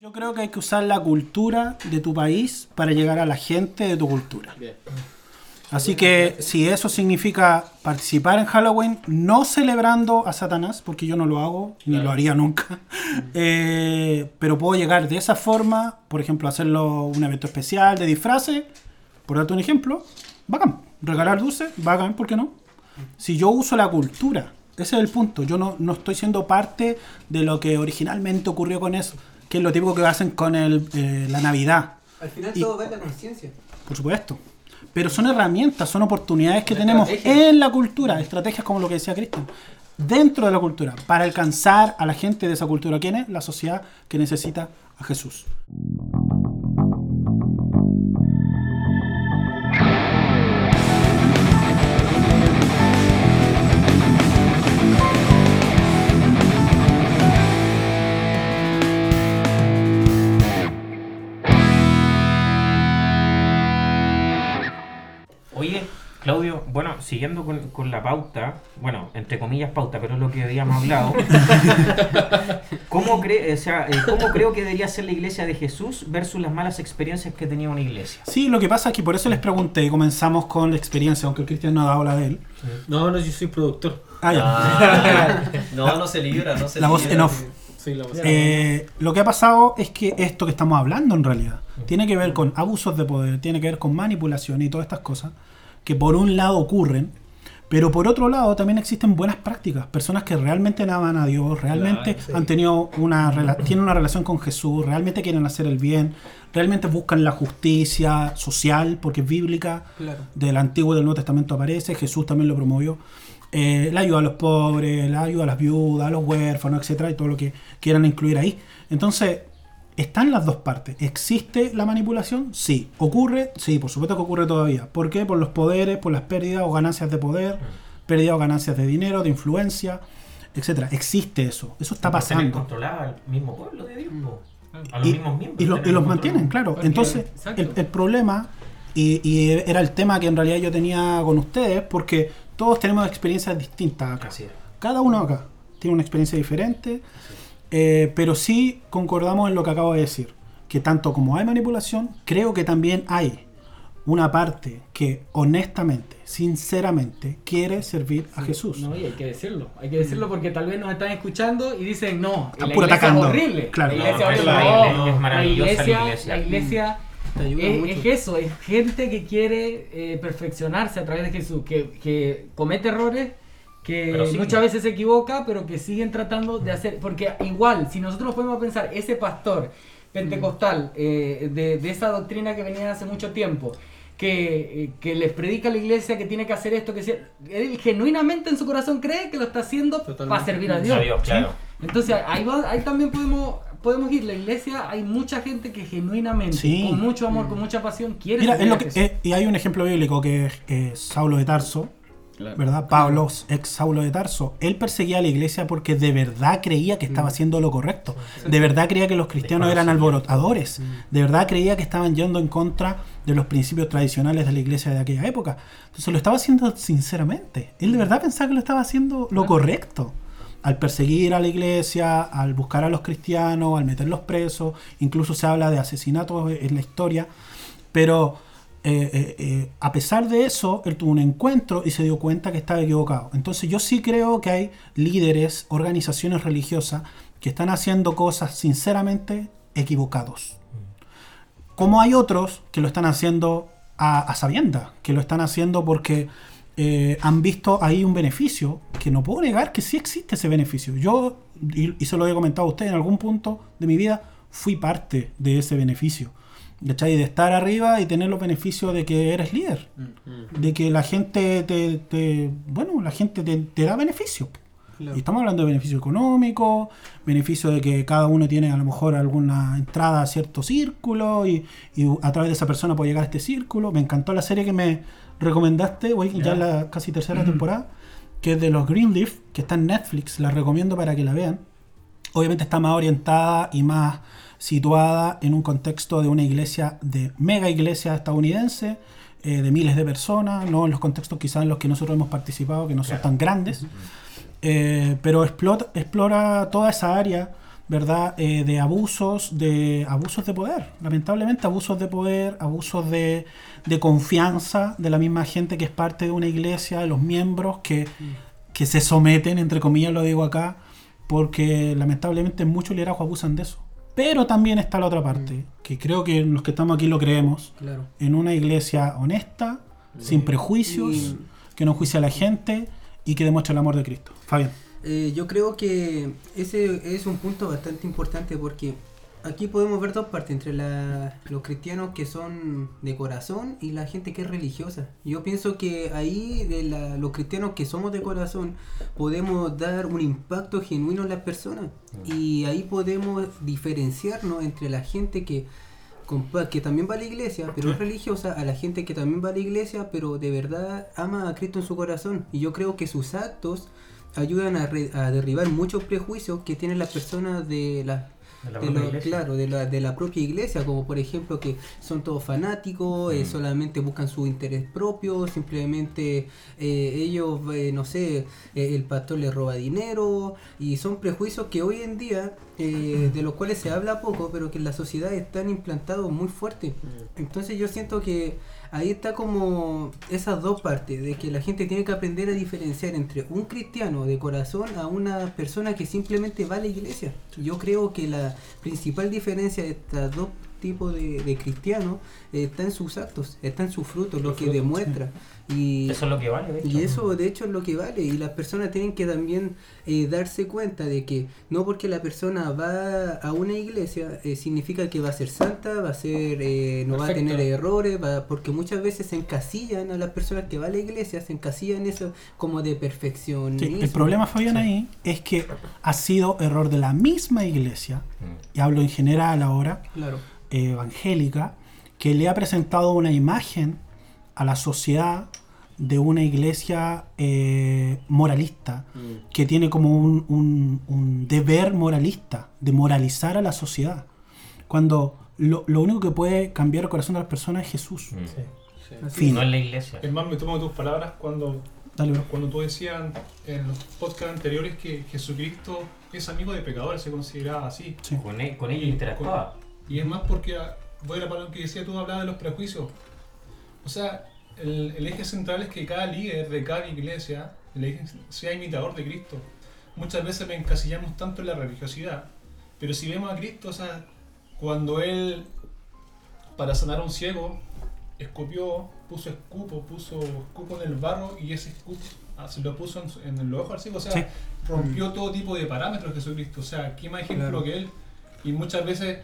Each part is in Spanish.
Yo creo que hay que usar la cultura de tu país para llegar a la gente de tu cultura. Así que si eso significa participar en Halloween, no celebrando a Satanás, porque yo no lo hago, ni lo haría nunca, eh, pero puedo llegar de esa forma, por ejemplo, hacerlo un evento especial de disfraces, por darte un ejemplo, bacán. Regalar dulces, bacán, ¿por qué no? Si yo uso la cultura, ese es el punto, yo no, no estoy siendo parte de lo que originalmente ocurrió con eso, que es lo típico que hacen con el, eh, la Navidad. Al final Y- todo va en la conciencia. Por supuesto. Pero son herramientas, son oportunidades que tenemos en la cultura, estrategias como lo que decía Cristian, dentro de la cultura, para alcanzar a la gente de esa cultura. ¿Quién es? La sociedad que necesita a Jesús. Claudio, bueno, siguiendo con, con la pauta, bueno, entre comillas pauta, pero es lo que habíamos hablado. ¿Cómo, cree, o sea, eh, ¿Cómo creo que debería ser la iglesia de Jesús versus las malas experiencias que tenía una iglesia? Sí, lo que pasa es que por eso les pregunté y comenzamos con la experiencia, aunque Cristian no ha dado la de él. No, no, yo soy productor. Ah, ya. Ah, no, no se libra, no se La voz libra. en off. Soy la voz. Eh, lo que ha pasado es que esto que estamos hablando en realidad tiene que ver con abusos de poder, tiene que ver con manipulación y todas estas cosas que por un lado ocurren, pero por otro lado también existen buenas prácticas, personas que realmente aman a Dios, realmente Claro, sí. han tenido una tienen una relación con Jesús, realmente quieren hacer el bien, realmente buscan la justicia social porque es bíblica, Claro. del Antiguo y del Nuevo Testamento aparece, Jesús también lo promovió. Eh, la ayuda a los pobres, la ayuda a las viudas, a los huérfanos, etcétera, y todo lo que quieran incluir ahí. Entonces, están las dos partes. ¿Existe la manipulación? Sí. ¿Ocurre? Sí, por supuesto que ocurre todavía. ¿Por qué? Por los poderes, por las pérdidas o ganancias de poder, pérdidas o ganancias de dinero, de influencia, etcétera. Existe eso. Eso está pasando. controlado al mismo pueblo de Dios, po. a los Y, mismos miembros. y lo- y tenerlos los mantienen, claro. Porque- Entonces, el, el problema, y, y era el tema que en realidad yo tenía con ustedes, porque todos tenemos experiencias distintas acá. Así es. Cada uno acá tiene una experiencia diferente, eh, pero sí concordamos en lo que acabo de decir, que tanto como hay manipulación, creo que también hay una parte que honestamente, sinceramente, quiere servir a Jesús. No, y hay que decirlo. Hay que decirlo porque tal vez nos están escuchando y dicen, no, la iglesia atacando. es horrible. Claro. La iglesia No, es horrible. la No, iglesia, es maravillosa la iglesia, la iglesia. la iglesia Te ayuda es, mucho. es eso, es gente que quiere eh, perfeccionarse a través de Jesús, que, que comete errores, que sí. muchas veces se equivoca, pero que siguen tratando de hacer, porque igual, si nosotros nos podemos pensar, ese pastor pentecostal eh, de, de esa doctrina que venía hace mucho tiempo, que, eh, que les predica a la iglesia que tiene que hacer esto, que si- él genuinamente en su corazón cree que lo está haciendo Totalmente. para servir a Dios. Dios, claro. Entonces ahí, va- ahí también podemos, podemos ir. La iglesia hay mucha gente que genuinamente, Sí. con mucho amor, con mucha pasión, quiere Mira, es lo a que, y hay un ejemplo bíblico que es eh, Saulo de Tarso, ¿verdad? Pablo, ex Saulo de Tarso. Él perseguía a la iglesia porque de verdad creía que estaba haciendo lo correcto. De verdad creía que los cristianos eran alborotadores. De verdad creía que estaban yendo en contra de los principios tradicionales de la iglesia de aquella época. Entonces lo estaba haciendo sinceramente. Él de verdad pensaba que lo estaba haciendo lo correcto. Al perseguir a la iglesia, al buscar a los cristianos, al meterlos presos, incluso se habla de asesinatos en la historia. Pero eh, eh, eh, a pesar de eso, él tuvo un encuentro y se dio cuenta que estaba equivocado. Entonces yo sí creo que hay líderes, organizaciones religiosas que están haciendo cosas sinceramente equivocados. Como hay otros que lo están haciendo a, a sabiendas, que lo están haciendo porque han visto ahí un beneficio, que no puedo negar que sí existe ese beneficio. Yo, y, y se lo he comentado a usted, en algún punto de mi vida fui parte de ese beneficio. ¿Cachai? De estar arriba y tener los beneficios de que eres líder. De que la gente te, te- bueno, la gente te, te da beneficios. Claro. Y estamos hablando de beneficio económico, beneficio de que cada uno tiene a lo mejor alguna entrada a cierto círculo y, y a través de esa persona puede llegar a este círculo. Me encantó la serie que me recomendaste, hoy ya en la casi tercera temporada, que es de los Greenleaf, que está en Netflix, la recomiendo para que la vean. Obviamente está más orientada y más situada en un contexto de una iglesia, de mega iglesia estadounidense, eh, de miles de personas, no en los contextos quizás en los que nosotros hemos participado, que no son tan grandes. Eh, pero explota, explora toda esa área ¿verdad? Eh, de abusos, de abusos de poder, lamentablemente abusos de poder, abusos de, de confianza de la misma gente que es parte de una iglesia, de los miembros que, que se someten, entre comillas lo digo acá, porque lamentablemente muchos liderazgos abusan de eso. Pero también está la otra parte, que creo que los que estamos aquí lo creemos, Claro. en una iglesia honesta, sin prejuicios, Y- que no juicia a la gente y que demuestre el amor de Cristo. Fabián. Eh, yo creo que ese es un punto bastante importante porque aquí podemos ver dos partes entre la- los cristianos que son de corazón y la gente que es religiosa. Yo pienso que ahí de la- los cristianos que somos de corazón podemos dar un impacto genuino en las personas y ahí podemos diferenciarnos entre la gente que que también va a la iglesia, pero es religiosa, a la gente que también va a la iglesia, pero de verdad ama a Cristo en su corazón. Y yo creo que sus actos ayudan a, re- a derribar muchos prejuicios que tienen las personas de la De la de claro, de la, de la propia iglesia, como por ejemplo que son todos fanáticos, eh, Mm. solamente buscan su interés propio, simplemente eh, ellos, eh, no sé, el pastor les roba dinero, y son prejuicios que hoy en día, eh, de los cuales se habla poco, pero que en la sociedad están implantados muy fuerte. Entonces yo siento que ahí está como esas dos partes, de que la gente tiene que aprender a diferenciar entre un cristiano de corazón a una persona que simplemente va a la iglesia. Yo creo que la principal diferencia de estos dos tipos de, de cristianos eh, está en sus actos, está en sus frutos, lo que demuestra. Y, Eso es lo que vale, de hecho. y eso de hecho es lo que vale. Y las personas tienen que también eh, darse cuenta de que no porque la persona va a una iglesia eh, significa que va a ser santa, va a ser, eh, no va a Perfecto. tener errores, va- porque muchas veces se encasillan a las personas que van a la iglesia, se encasillan en eso como de perfección. Sí, el problema, Fabián, ahí es que ha sido error de la misma iglesia, Mm. y hablo en general ahora, Claro. Evangélica, que le ha presentado una imagen a la sociedad de una iglesia eh, moralista, que tiene como un, un- un deber moralista, de moralizar a la sociedad, cuando lo, lo único que puede cambiar el corazón de las personas es Jesús. Mm. Así Fin. No en la iglesia. Es más, me tomo tus palabras cuando, Dale, cuando tú decías en los podcasts anteriores que Jesucristo es amigo de pecadores, se consideraba así. Sí. Con, e- con ellos interactuaba. Y es más porque, ah, voy a la palabra que decía tú, hablabas de los prejuicios. O sea, el, el eje central es que cada líder de cada iglesia sea imitador de Cristo. Muchas veces me encasillamos tanto en la religiosidad, pero si vemos a Cristo, o sea, cuando Él, para sanar a un ciego, escupió, puso escupo, puso escupo en el barro y ese escupo ah, se lo puso en, en el ojo al ciego, o sea, Sí. rompió todo tipo de parámetros Jesucristo. O sea, ¿qué más ejemplo Claro. que Él? Y muchas veces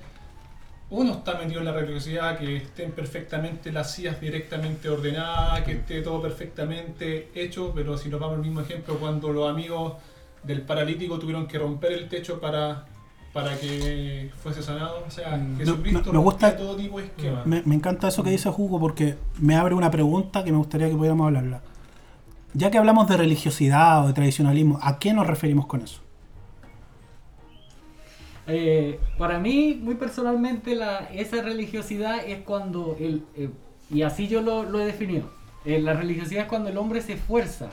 uno está metido en la religiosidad, que estén perfectamente las sillas directamente ordenadas, que esté todo perfectamente hecho, pero si nos vamos al mismo ejemplo, cuando los amigos del paralítico tuvieron que romper el techo para, para que fuese sanado, o sea, Mm. Jesucristo Me- me gusta- todo tipo de esquema. Me, me encanta eso que dice Hugo porque me abre una pregunta que me gustaría que pudiéramos hablarla. Ya que hablamos de religiosidad o de tradicionalismo, ¿a qué nos referimos con eso? Eh, para mí, muy personalmente, la, esa religiosidad es cuando, el, eh, y así yo lo, lo he definido, eh, la religiosidad es cuando el hombre se esfuerza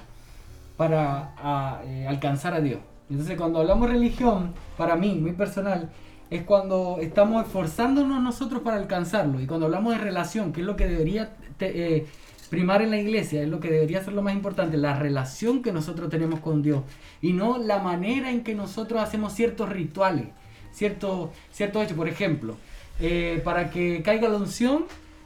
para a, eh, alcanzar a Dios. Entonces, cuando hablamos religión, para mí, muy personal, es cuando estamos esforzándonos nosotros para alcanzarlo. Y cuando hablamos de relación, que es lo que debería te- eh, primar en la iglesia, es lo que debería ser lo más importante, la relación que nosotros tenemos con Dios. Y no la manera en que nosotros hacemos ciertos rituales, ciertos ciertos hechos. Por ejemplo, eh, para que caiga la unción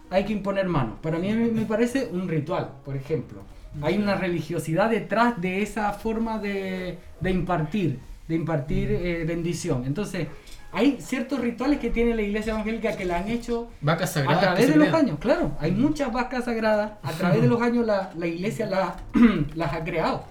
hay que imponer manos. Para mí me, parece un ritual, por ejemplo. Hay una religiosidad detrás de esa forma de, de impartir, de impartir eh, bendición. Entonces, hay ciertos rituales que tiene la iglesia evangélica que la han hecho Vacas a sagradas. que través de los años, claro. Hay muchas vacas sagradas. A través de los años la, la iglesia la- las ha creado.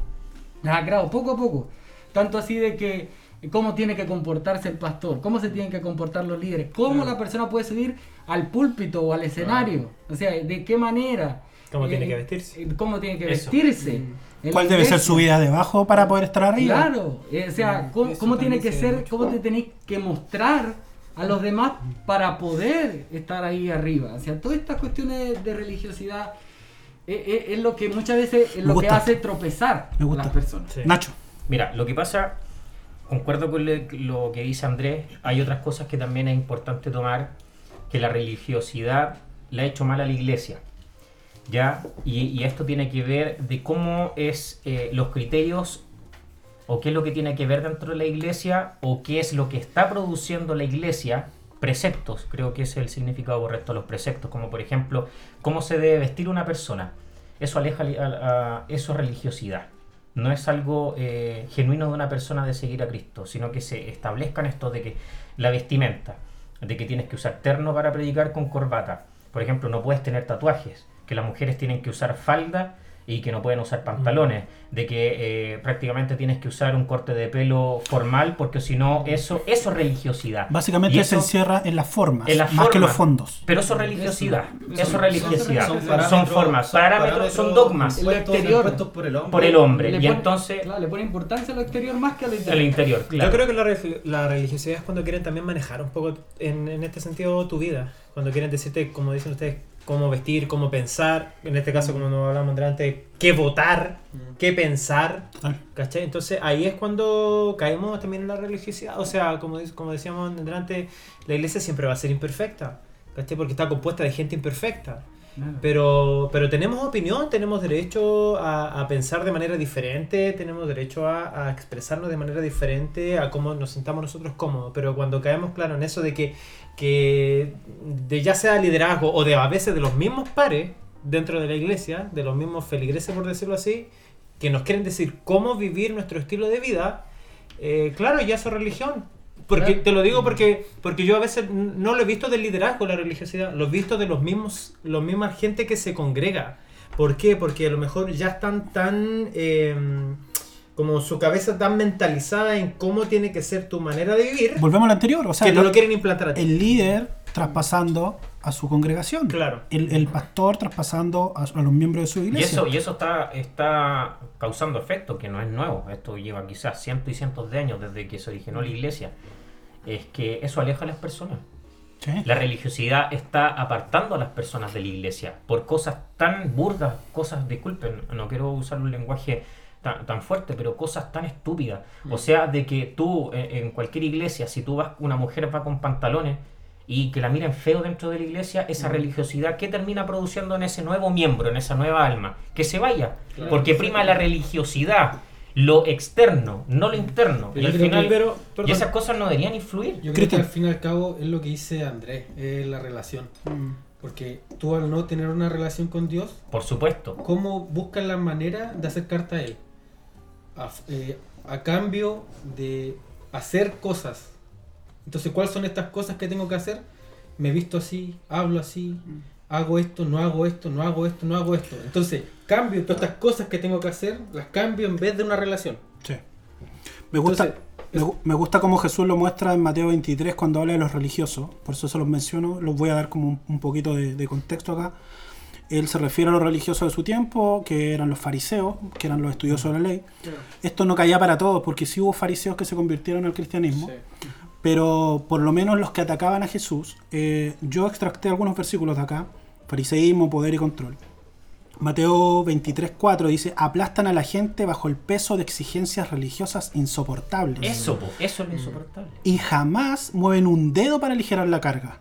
Las ha creado poco a poco. Tanto así de que cómo tiene que comportarse el pastor, cómo se tienen que comportar los líderes, cómo la persona puede subir al púlpito o al escenario. O sea, de qué manera. Cómo tiene eh, que vestirse. eh, Cómo tiene que Eso. vestirse. en ¿Cuál debe ser su vida debajo para poder estar arriba? Claro, eh, o sea, Mm, ¿cómo, cómo tiene que ser, mucho. cómo te tenés que mostrar a los demás para poder estar ahí arriba? O sea, todas estas cuestiones de religiosidad eh, eh, es, lo que muchas veces es lo que hace tropezar a las personas. Sí. Nacho. Mira, lo que pasa concuerdo con lo que dice Andrés. Hay otras cosas que también es importante tomar, que la religiosidad le ha hecho mal a la iglesia. ¿Ya? Y, esto tiene que ver de cómo es eh, los criterios o qué es lo que tiene que ver dentro de la iglesia o qué es lo que está produciendo la iglesia. Preceptos, creo que ese es el significado correcto de los preceptos, como por ejemplo, cómo se debe vestir una persona. Eso aleja eso es religiosidad. No es algo eh, genuino de una persona de seguir a Cristo, sino que se establezcan esto de que la vestimenta, de que tienes que usar terno para predicar con corbata. Por ejemplo, no puedes tener tatuajes, que las mujeres tienen que usar falda y que no pueden usar pantalones, de que eh, prácticamente tienes que usar un corte de pelo formal, porque si no, eso, eso es religiosidad. Básicamente Y se eso- encierra en las formas, en las más que los fondos. Pero eso es religiosidad, eso es Son- religiosidad, son formas, son parámetros, son dogmas El exterior. por el hombre. por el hombre, y pone- entonces claro, le pone importancia a lo exterior más que a lo el interior. claro. Yo creo que la, la religiosidad es cuando quieren también manejar un poco en, en este sentido tu vida. Cuando quieren decirte, como dicen ustedes, cómo vestir, cómo pensar. En este caso, como nos hablamos delante, qué votar, qué pensar. Total. ¿Cachai? Entonces ahí es cuando caemos también en la religiosidad. O sea, como, como decíamos delante, la iglesia siempre va a ser imperfecta. ¿Cachai? Porque está compuesta de gente imperfecta. Pero, pero tenemos opinión, tenemos derecho a, a pensar de manera diferente, tenemos derecho a, a expresarnos de manera diferente, a cómo nos sintamos nosotros cómodos. Pero cuando caemos, claro, en eso de que, que de ya sea liderazgo o de a veces de los mismos pares dentro de la iglesia, de los mismos feligreses, por decirlo así, que nos quieren decir cómo vivir nuestro estilo de vida, eh, claro, ya es religión. Porque te lo digo porque, porque yo a veces no lo he visto del liderazgo, la religiosidad, lo he visto de los mismos, los mismas gente que se congrega. ¿Por qué? Porque a lo mejor ya están tan, eh, como su cabeza tan mentalizada en cómo tiene que ser tu manera de vivir, Volvemos al anterior, o sea, que lo- lo quieren implantar a ti. el líder traspasando a su congregación. Claro. El, el pastor traspasando a, a los miembros de su Y iglesia. eso, y eso está, está causando efecto, que no es nuevo. Esto lleva quizás cientos y cientos de años desde que se originó la iglesia. Es que eso aleja a las personas. Sí. La religiosidad está apartando a las personas de la iglesia por cosas tan burdas, cosas, disculpen, no quiero usar un lenguaje tan, tan fuerte, pero cosas tan estúpidas. O sea, de que tú eh, en cualquier iglesia, si tú vas, una mujer va con pantalones y que la miren feo dentro de la iglesia, esa religiosidad, ¿qué termina produciendo en ese nuevo miembro, en esa nueva alma? Que se vaya, porque prima la religiosidad, lo externo, no lo interno. Y al que- final, y esas cosas no deberían influir. Yo creo que al fin y al cabo es lo que dice Andrés, es la relación. Porque tú al no tener una relación con Dios, Por supuesto. ¿cómo buscas la manera de acercarte a Él? A, eh, a cambio de hacer cosas. Entonces, ¿cuáles son estas cosas que tengo que hacer? Me visto así, hablo así, hago esto, no hago esto, no hago esto, no hago esto. Entonces, cambio todas estas cosas que tengo que hacer, las cambio en vez de una relación. Sí. Me gusta, Entonces, me, gu- me gusta cómo Jesús lo muestra en Mateo 23 cuando habla de los religiosos. Por eso se los menciono. Los voy a dar como un, un poquito de, de contexto acá. Él se refiere a los religiosos de su tiempo, que eran los fariseos, que eran los estudiosos de la ley. Esto no caía para todos, porque sí hubo fariseos que se convirtieron al cristianismo. Pero por lo menos los que atacaban a Jesús, eh, yo extracté algunos versículos de acá, fariseísmo, poder y control. Mateo 23.4 dice, aplastan a la gente bajo el peso de exigencias religiosas insoportables Eso, po, eso es lo insoportable. y jamás mueven un dedo para aligerar la carga.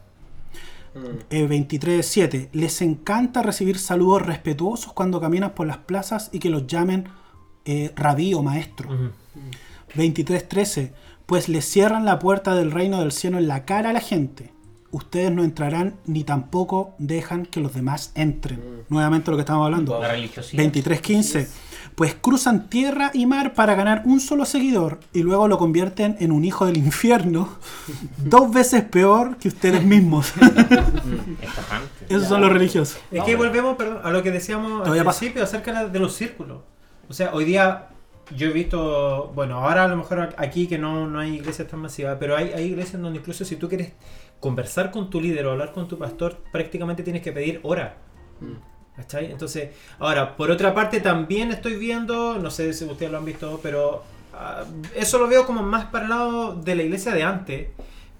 Eh, 23.7 Les encanta recibir saludos respetuosos cuando caminan por las plazas y que los llamen eh, rabí o maestro. 23.13 Pues les cierran la puerta del reino del cielo en la cara a la gente. Ustedes no entrarán ni tampoco dejan que los demás entren. Nuevamente lo que estamos hablando. La religiosidad. 23.15 Pues cruzan tierra y mar para ganar un solo seguidor y luego lo convierten en un hijo del infierno, dos veces peor que ustedes mismos. Es tajante. Esos son los religiosos. Es que volvemos perdón, a lo que decíamos al principio acerca de los círculos. O sea, hoy día yo he visto, bueno, ahora a lo mejor aquí que no, no hay iglesias tan masivas, pero hay, hay iglesias donde incluso si tú quieres conversar con tu líder o hablar con tu pastor, prácticamente tienes que pedir hora. ¿Cachai? Entonces, ahora, por otra parte, también estoy viendo, no sé si ustedes lo han visto, pero ah, eso lo veo como más para el lado de la iglesia de antes.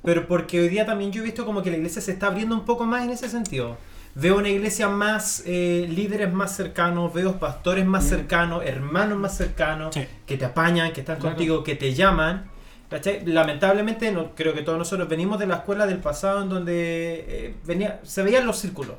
Pero porque hoy día también yo he visto como que la iglesia se está abriendo un poco más en ese sentido. Veo una iglesia más, eh, líderes más cercanos, veo pastores más cercanos, hermanos más cercanos, Sí. que te apañan, que están Claro. contigo, que te llaman. ¿Cachai? Lamentablemente, no, creo que todos nosotros venimos de la escuela del pasado en donde eh, venía, se veían los círculos.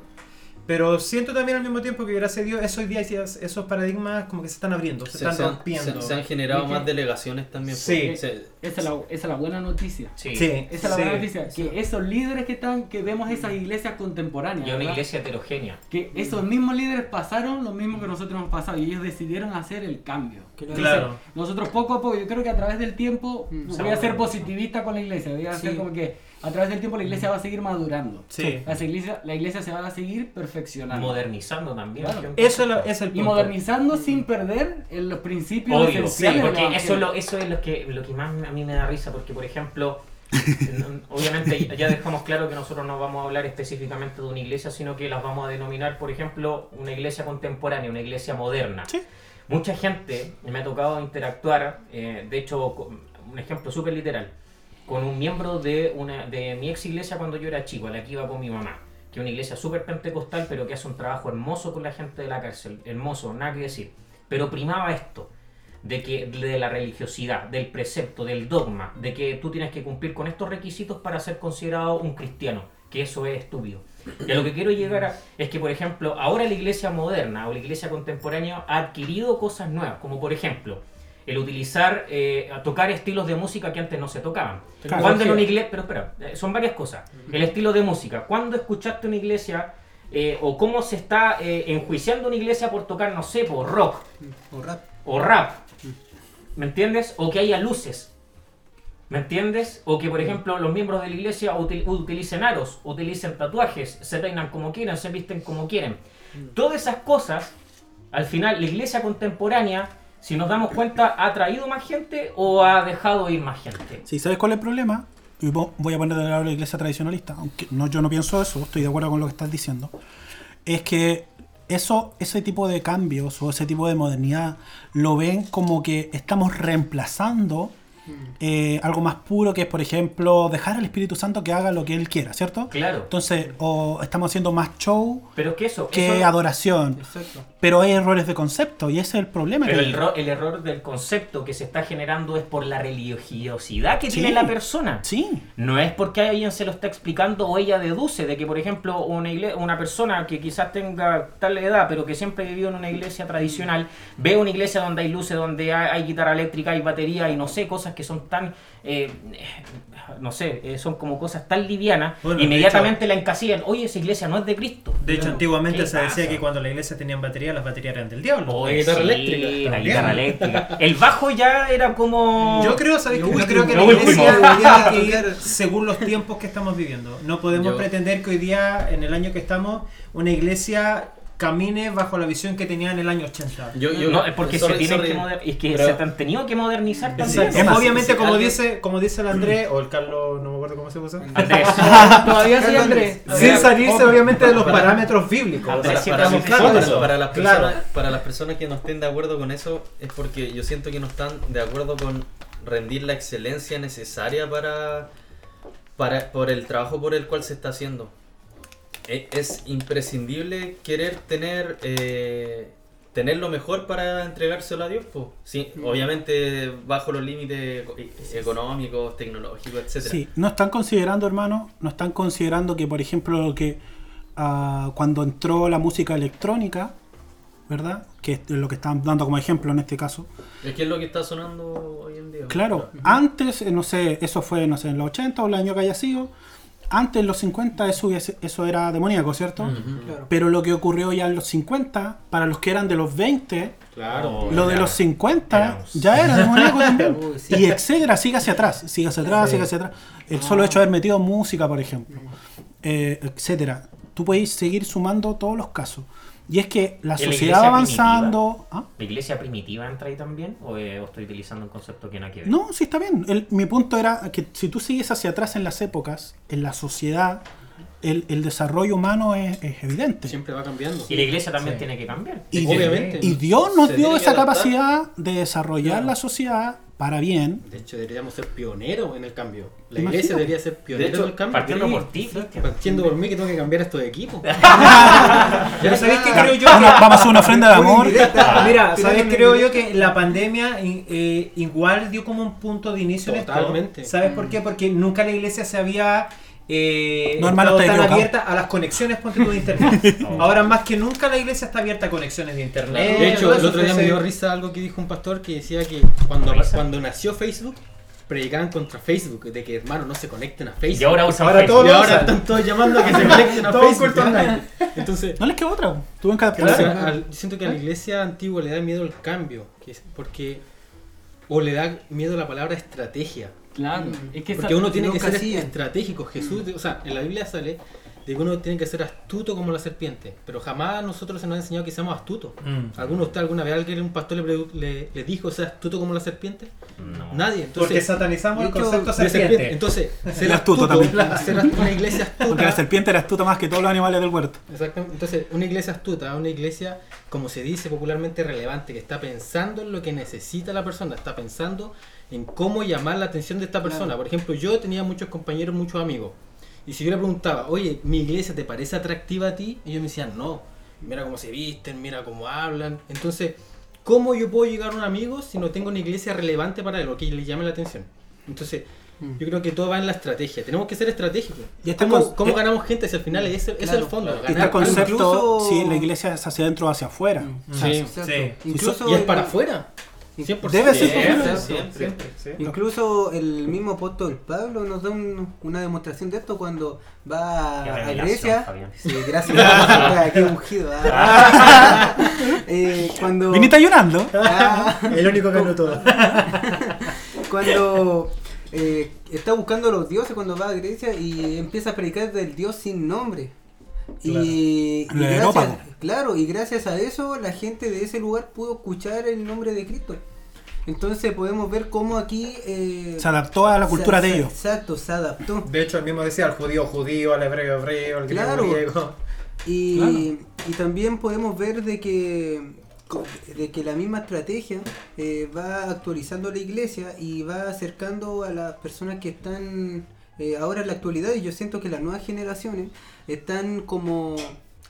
Pero siento también al mismo tiempo que gracias a Dios esos días esos paradigmas como que se están abriendo, se, Se, están se han, rompiendo. se- se han generado más delegaciones también. Sí. pues. Se- Esa es la, esa es la buena noticia. Sí. Sí, Esa es la sí. buena noticia. Que esos líderes que están, que vemos esas iglesias contemporáneas. Y una ¿verdad? iglesia heterogénea. Que esos mismos líderes pasaron lo mismo que nosotros hemos pasado y ellos decidieron hacer el cambio. Claro. Nosotros poco a poco, yo creo que a través del tiempo, Mm. voy a ser positivista con la iglesia, voy a Sí. ser como que a través del tiempo la iglesia va a seguir madurando. Sí. La iglesia, la iglesia se va a seguir perfeccionando. Modernizando también. Claro. Eso es lo- es el y punto. modernizando sin perder en los principios Obvio, sí, esenciales del porque eso es, lo, eso es lo que, lo que más a mí me da risa, porque por ejemplo, obviamente ya dejamos claro que nosotros no vamos a hablar específicamente de una iglesia, sino que las vamos a denominar, por ejemplo, una iglesia contemporánea, una iglesia moderna. Sí. Mucha gente me ha tocado interactuar, eh, de hecho, un ejemplo súper literal, con un miembro de, una, de mi ex iglesia cuando yo era chico, a la que iba con mi mamá, que es una iglesia súper pentecostal, pero que hace un trabajo hermoso con la gente de la cárcel, hermoso, nada que decir. Pero primaba esto, de que de la religiosidad, del precepto, del dogma, de que tú tienes que cumplir con estos requisitos para ser considerado un cristiano, que eso es estúpido. Y a lo que quiero llegar a- es que, por ejemplo, ahora la iglesia moderna o la iglesia contemporánea ha adquirido cosas nuevas, como por ejemplo, el utilizar, eh, a tocar estilos de música que antes no se tocaban. Claro. Cuando en una iglesia, pero espera, eh, son varias cosas. El estilo de música. ¿Cuándo escuchaste una iglesia eh, o cómo se está eh, enjuiciando una iglesia por tocar, no sé, por rock? O rap. o rap. ¿Me entiendes? O que haya luces. ¿Me entiendes? O que, por ejemplo, los miembros de la iglesia util- utilicen aros, utilicen tatuajes, se peinan como quieran, se visten como quieren. Todas esas cosas, al final, la iglesia contemporánea, si nos damos cuenta, ha traído más gente o ha dejado ir más gente. Sí, ¿sabes cuál es el problema? Y vo- voy a poner de lado la iglesia tradicionalista, aunque no, yo no pienso eso, estoy de acuerdo con lo que estás diciendo. Es que eso, ese tipo de cambios o ese tipo de modernidad lo ven como que estamos reemplazando eh, algo más puro que es, por ejemplo, dejar al Espíritu Santo que haga lo que él quiera, ¿cierto? Claro. Entonces, o estamos haciendo más show Pero que eso... que eso- adoración. Exacto. Pero hay errores de concepto y ese es el problema. Pero que- el, el error del concepto que se está generando es por la religiosidad que Sí. tiene la persona. Sí, No es porque alguien se lo está explicando o ella deduce de que, por ejemplo, una, una persona que quizás tenga tal edad, pero que siempre vivió en una iglesia tradicional, ve una iglesia donde hay luces, donde hay, hay guitarra eléctrica, hay batería y no sé, cosas que son tan, eh, no sé, eh, son como cosas tan livianas, Bueno, inmediatamente la encasillan, oye, esa iglesia no es de Cristo. De hecho, antiguamente ¿Qué se decía pasa? que cuando la iglesia tenían batería, las baterías eran del diablo. Oye, guitarra sí, eléctrica La también. guitarra eléctrica. El bajo ya era como... Yo creo, ¿sabes? Yo último, creo que la iglesia que ir según los tiempos que estamos viviendo. No podemos Yo- pretender que hoy día, en el año que estamos, una iglesia camine bajo la visión que tenía en el año 80. Yo, yo, no, es porque sorry, se tienen sorry. que moder- es que Pero- se han tenido que modernizar también. Emma, Obviamente, como, alguien- dice, como dice el Andrés, o el Carlos, no me acuerdo cómo se puso. Andrés. Todavía sí, Andrés. Sin salirse, obviamente, de los Para- parámetros bíblicos. Andrés, Para, sí, las claros. personas- para las Claro. personas, para las personas que no estén de acuerdo con eso, es porque yo siento que no están de acuerdo con rendir la excelencia necesaria para, para por el trabajo por el cual se está haciendo. E- Es imprescindible querer tener eh, tener lo mejor para entregárselo a Dios, pues. Sí, obviamente bajo los límites eco- económicos, tecnológicos, etcétera. Sí, no están considerando, hermano, no están considerando que, por ejemplo, lo que ah, cuando entró la música electrónica, ¿verdad? Que es lo que están dando como ejemplo en este caso. Es que es lo que está sonando hoy en día. Claro, antes, eh, no sé, eso fue, no sé, en los 80 o el año que haya sido. Antes, en los 50, eso, hubiese- eso era demoníaco, ¿cierto? Claro. Pero lo que ocurrió ya en los 50, para los que eran de los 20, Claro. lo de los 50 Éramos. ya era demoníaco también. Uy, sí. Y etcétera, sigue hacia atrás, sigue hacia atrás, sigue hacia atrás. El solo hecho de haber metido música, por ejemplo, eh, etcétera. Tú puedes seguir sumando todos los casos. Y es que la ¿En la sociedad va avanzando. ¿Ah? ¿La iglesia primitiva entra ahí también? ¿O, eh, o estoy utilizando un concepto que no ver? No, sí está bien. El- mi punto era que si tú sigues hacia atrás en las épocas, en la sociedad, el, el desarrollo humano es, es evidente. Siempre va cambiando. Y la iglesia también Sí. tiene que cambiar. Y, Obviamente. y Dios nos dio esa adaptar. capacidad de desarrollar Claro. la sociedad para bien. De hecho, deberíamos ser pioneros en el cambio. La Imagínate. iglesia debería ser De hecho, en el cambio. Partiendo Sí. por ti. Partiendo por mí que tengo que cambiar estos equipos. Pero ¿sabéis qué Ya, creo yo? vamos, Que- vamos a hacer una ofrenda de amor. Mira, ¿sabes? Tirándome Creo yo que la pandemia eh, igual dio como un punto de inicio en Totalmente. esto. ¿Sabes por qué? Porque nunca la iglesia se había eh, No, hermano, estás tan abierta a las conexiones ponte tú, de internet. Ahora más que nunca la iglesia está abierta a conexiones de internet. De hecho, el otro día me dio risa algo que dijo un pastor que decía que cuando, cuando nació Facebook, predicaban contra Facebook, de que hermano no se conecten a Facebook. Y ahora usan Ahora Facebook. todo Y ahora están todos llamando a que se conecten a Facebook. online. Entonces, No les queda otra. Entonces, adaptarse. al- yo siento que a la iglesia antigua le da miedo el cambio, que es porque o le da miedo la palabra estrategia. Claro, es que Porque uno tiene que ser hacían. estratégico. Jesús, o sea, en la Biblia sale de que uno tiene que ser astuto como la serpiente. Pero jamás a nosotros se nos ha enseñado que seamos astutos. Mm. ¿Alguno de ustedes alguna vez alguien, un pastor le, le, le dijo ser astuto como la serpiente? No. Nadie. Porque Entonces, satanizamos el concepto de serpiente. serpiente. Entonces, ser astuto astuto, también. ser astuto, una iglesia astuta. Porque la serpiente era astuta más que todos los animales del huerto. Exactamente. Entonces, una iglesia astuta, una iglesia, como se dice popularmente, relevante, que está pensando en lo que necesita la persona, está pensando en cómo llamar la atención de esta persona. Claro. Por ejemplo, yo tenía muchos compañeros, muchos amigos. Y si yo le preguntaba, oye, ¿mi iglesia te parece atractiva a ti? Ellos me decían, no. Mira cómo se visten, mira cómo hablan. Entonces, ¿cómo yo puedo llegar a un amigo si no tengo una iglesia relevante para él o que le llame la atención? Entonces, Mm. yo creo que todo va en la estrategia. Tenemos que ser estratégicos. Y este ¿Cómo, con- cómo eh, ganamos gente si al final es, es Claro, el fondo? claro. El ganar algo. concepto incluso- si la iglesia es hacia adentro o hacia afuera. Mm. Sí. Sí. Incluso Y es para afuera. 100%. Debe ser Siempre, siempre. Sí. Incluso el mismo apóstol Pablo nos da un- una demostración de esto cuando va a, a Grecia. Sí, gracias. Qué ungido. ah. Eh, cuando Viniste llorando. Ah, El único que anotó. cuando eh, está buscando a los dioses cuando va a Grecia y empieza a predicar del dios sin nombre. Y, gracias, claro, y gracias a eso la gente de ese lugar pudo escuchar el nombre de Cristo. Entonces podemos ver cómo aquí eh, Se adaptó a la cultura se- de se- ellos. Exacto, se adaptó. De hecho, el mismo decía al judío judío, al hebreo hebreo, al griego Claro. griego. Y, Claro. y también podemos ver de que, de que la misma estrategia eh, va actualizando la iglesia y va acercando a las personas que están eh, ahora en la actualidad y yo siento que las nuevas generaciones están como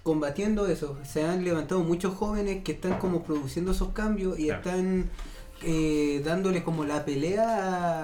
combatiendo eso. Se han levantado muchos jóvenes que están como produciendo esos cambios y Claro. están eh, dándole como la pelea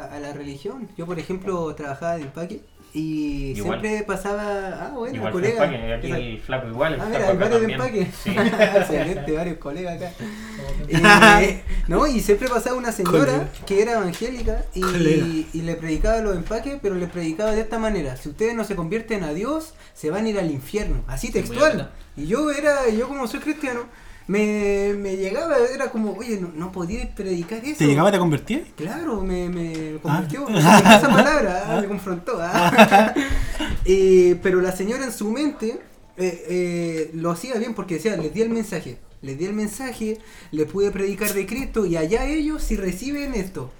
a, a la religión. Yo por ejemplo trabajaba de empaque y Igual. siempre pasaba, ah bueno, Igual colega. empaque, aquí el flaco igual. el Ah, mira, varios de también. empaque. Sí. Excelente, varios colegas acá. Eh, no, y siempre pasaba una señora Colega. que era evangélica y, y le predicaba los empaques, pero le predicaba de esta manera: si ustedes no se convierten a Dios, se van a ir al infierno. Así textual. Y yo era, yo como soy cristiano, me, me llegaba, era como, oye, no, no podía predicar eso. ¿Te llegaba te convertí? Claro, me, me convirtió convirtió esa palabra, ah, me confrontó. ah. Eh, pero la señora en su mente eh, eh, lo hacía bien porque decía, les di el mensaje, les di el mensaje, les pude predicar de Cristo y allá ellos si reciben esto.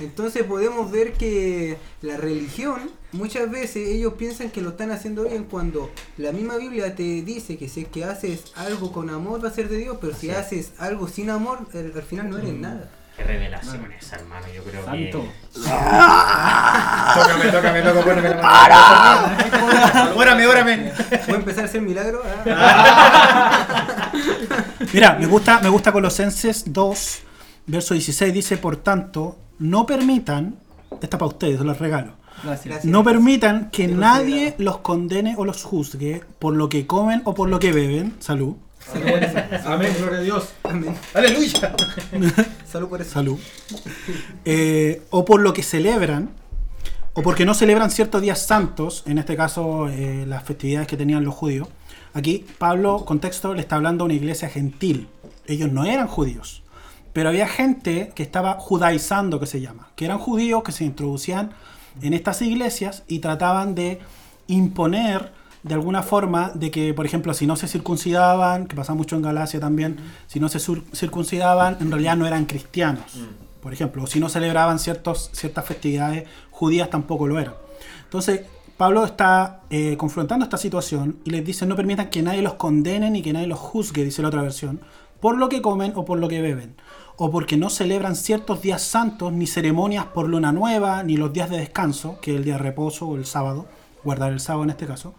Entonces podemos ver que la religión, muchas veces ellos piensan que lo están haciendo bien cuando la misma Biblia te dice que si es que haces algo con amor va a ser de Dios, pero si haces algo sin amor, al, al final no eres nada. Qué revelaciones, hermano. Yo creo Santo. que. Tócame, tócame, loco, ponme la mano. Órame, órame. ¿Puedo empezar a hacer milagro? Ah. Mira, me gusta, me gusta Colosenses 2, verso 16, dice, por tanto, no permitan, esta para ustedes, os los regalo, Gracias. No permitan que nadie los condene o los juzgue por lo que comen o por lo que beben, salud, Amén, gloria a Dios. Amén. Aleluya. Salud por eso. salud, Eh, o por lo que celebran, o porque no celebran ciertos días santos, en este caso eh, las festividades que tenían los judíos. Aquí Pablo, contexto, le está hablando a una iglesia gentil. Ellos no eran judíos, pero había gente que estaba judaizando, que se llama, que eran judíos que se introducían en estas iglesias y trataban de imponer de alguna forma de que, por ejemplo, si no se circuncidaban, que pasa mucho en Galacia también, si no se circuncidaban, en realidad no eran cristianos, por ejemplo, o si no celebraban ciertos, ciertas festividades judías, tampoco lo eran. Entonces, Pablo está eh, confrontando esta situación y les dice, no permitan que nadie los condene ni que nadie los juzgue, dice la otra versión, por lo que comen o por lo que beben. O porque no celebran ciertos días santos, ni ceremonias por luna nueva, ni los días de descanso, que es el día de reposo o el sábado, guardar el sábado en este caso.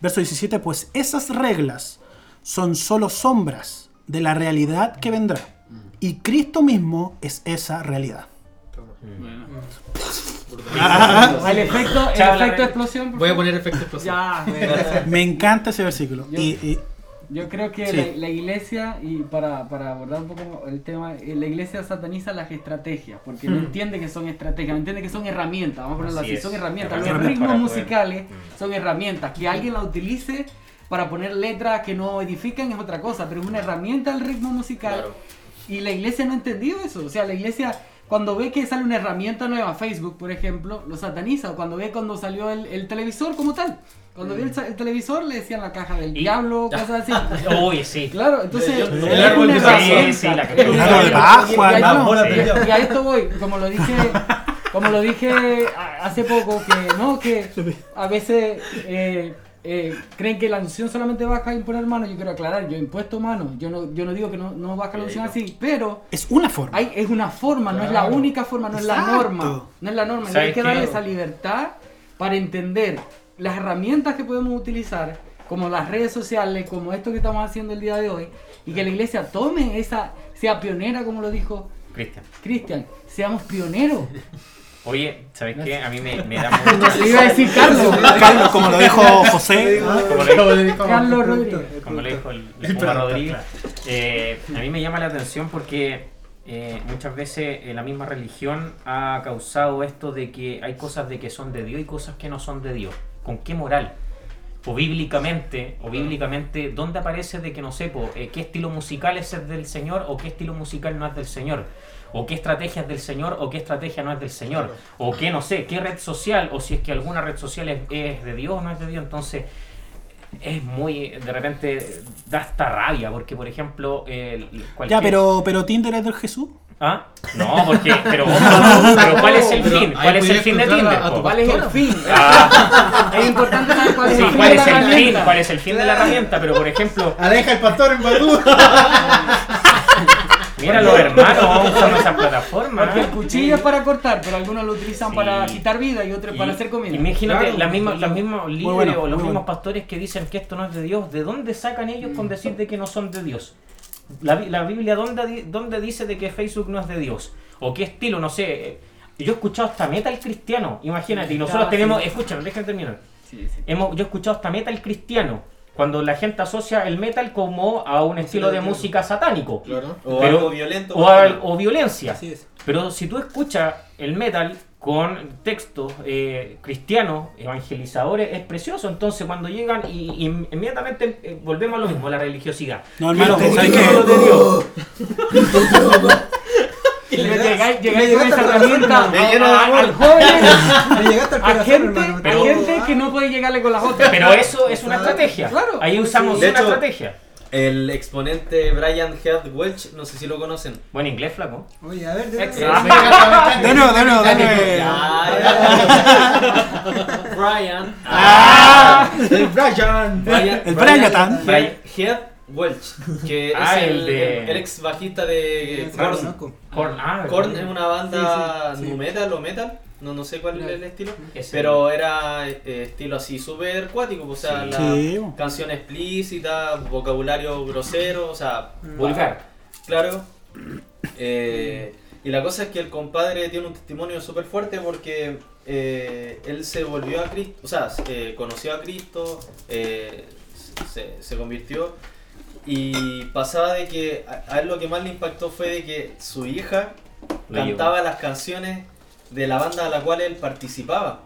Verso 17, pues esas reglas son solo sombras de la realidad que vendrá. Y Cristo mismo es esa realidad. El efecto, el efecto explosión. Voy a poner efecto explosivo. Ya, me- encanta ese versículo. Y, y- Yo creo que Sí. la, la iglesia, y para, para abordar un poco el tema, eh, la iglesia sataniza las estrategias, porque no entiende que son estrategias, no entiende que son herramientas, vamos a ponerlo Así son herramientas. Los ritmos poder- musicales Mm. son herramientas, que alguien la utilice para poner letras que no edifican es otra cosa, pero es una herramienta el ritmo musical. Claro. Y la iglesia no ha entendido eso. O sea, la iglesia, cuando ve que sale una herramienta nueva, Facebook, por ejemplo, lo sataniza. O cuando ve cuando salió el, el televisor como tal. Cuando vio el, el televisor, le decían la caja del Y- diablo, cosas así. Uy, sí. Claro, entonces. Yo- es el árbol de- sí, sí, la- Es una El árbol de herramienta. Pascua, Y a- esto voy, como lo dije. Como lo dije hace poco, que no, que a veces eh, eh, creen que la unción solamente baja a imponer manos. Yo quiero aclarar, yo he impuesto manos. Yo no, yo no digo que no, no baja la unción así, pero es una forma. hay, es una forma, no es la Claro. única forma, no es la Exacto. norma. No es la norma. Hay ¿Sabes que darle esa libertad para entender las herramientas que podemos utilizar, como las redes sociales, como esto que estamos haciendo el día de hoy, y que la iglesia tome esa, sea pionera, como lo dijo Cristian. Cristian, seamos pioneros. Oye, ¿sabes qué? A mí me, me da mucha... Le iba a decir Carlos. Carlos, como lo dijo José, como le- Carlos Rodríguez. como le dijo el, el Puma Rodríguez, eh, a mí me llama la atención porque eh, muchas veces eh, la misma religión ha causado esto de que hay cosas de que son de Dios y cosas que no son de Dios. ¿Con qué moral? O bíblicamente, o bíblicamente, ¿dónde aparece de que no sé, po, eh, qué estilo musical es el del Señor o qué estilo musical no es del Señor? O qué estrategia es del Señor o qué estrategia no es del Señor. O qué, no sé, qué red social, o si es que alguna red social es, es de Dios o no es de Dios. Entonces, es muy, de repente, da hasta rabia, porque por ejemplo, ya, pero, pero Tinder es del Jesús. ¿Ah? No, porque, pero, pero ¿cuál es el fin? ¿Cuál es el fin de Tinder? ¿Cuál es el fin? Ah, Es importante saber cuál es el fin ¿cuál de es la el fin? herramienta. ¿Cuál es el fin de la herramienta? Pero por ejemplo, Aleja el pastor en Badú. mira los hermanos vamos usando esa plataforma. Porque el cuchillo es para cortar, pero algunos lo utilizan Sí. para quitar vida y otros Y- para hacer comida. Imagínate, Claro. las mismas- los mismos líderes bueno, o los mismos bueno. pastores que dicen que esto no es de Dios, ¿de dónde sacan ellos con decir de que no son de Dios? La, la Biblia, ¿dónde, ¿dónde dice de que Facebook no es de Dios? ¿O qué estilo? No sé. eh, Yo he escuchado hasta metal cristiano, imagínate, y nosotros Ah, tenemos, escúchame, déjenme terminar. Sí, sí. Hemos, yo he escuchado hasta metal cristiano, cuando la gente asocia el metal como a un estilo de música satánico. Claro. O Pero- algo violento. O, al- o violencia. Así es. Pero si tú escuchas el metal con textos eh, cristianos, evangelizadores, es precioso. Entonces cuando llegan y, y inmediatamente eh, volvemos a lo mismo, a la religiosidad. No, hermano, Pero, ¿sabes ¿qué lo de Dios? Llegáis, llegáis le con esa herramienta al joven, a gente, hermano. a gente que no puede llegarle con las otras. Pero eso es una estrategia. Claro. Ahí usamos De una hecho- estrategia. El exponente Brian Head Welch, no sé si lo conocen. Buen inglés, flaco. Oye, a ver, de nuevo, de nuevo, de nuevo. Brian. El Brian. Brian El Brian. Brian Head Welch, que Ah, es el el, de- el ex bajista de Korn. Korn, ah, Korn es una banda Sí, sí, sí. nu metal o metal, no, no sé cuál es el estilo, Ese. pero era eh, estilo así súper cuático, o sea, Sí. la Sí. canción explícita, vocabulario grosero, o sea, Vulgar. Claro. Eh, y la cosa es que el compadre tiene un testimonio súper fuerte porque eh, él se volvió a Cristo, o sea, eh, conoció a Cristo, eh, se, se convirtió y pasaba de que a, a él lo que más le impactó fue de que su hija Lo cantaba las canciones de la banda a la cual él participaba.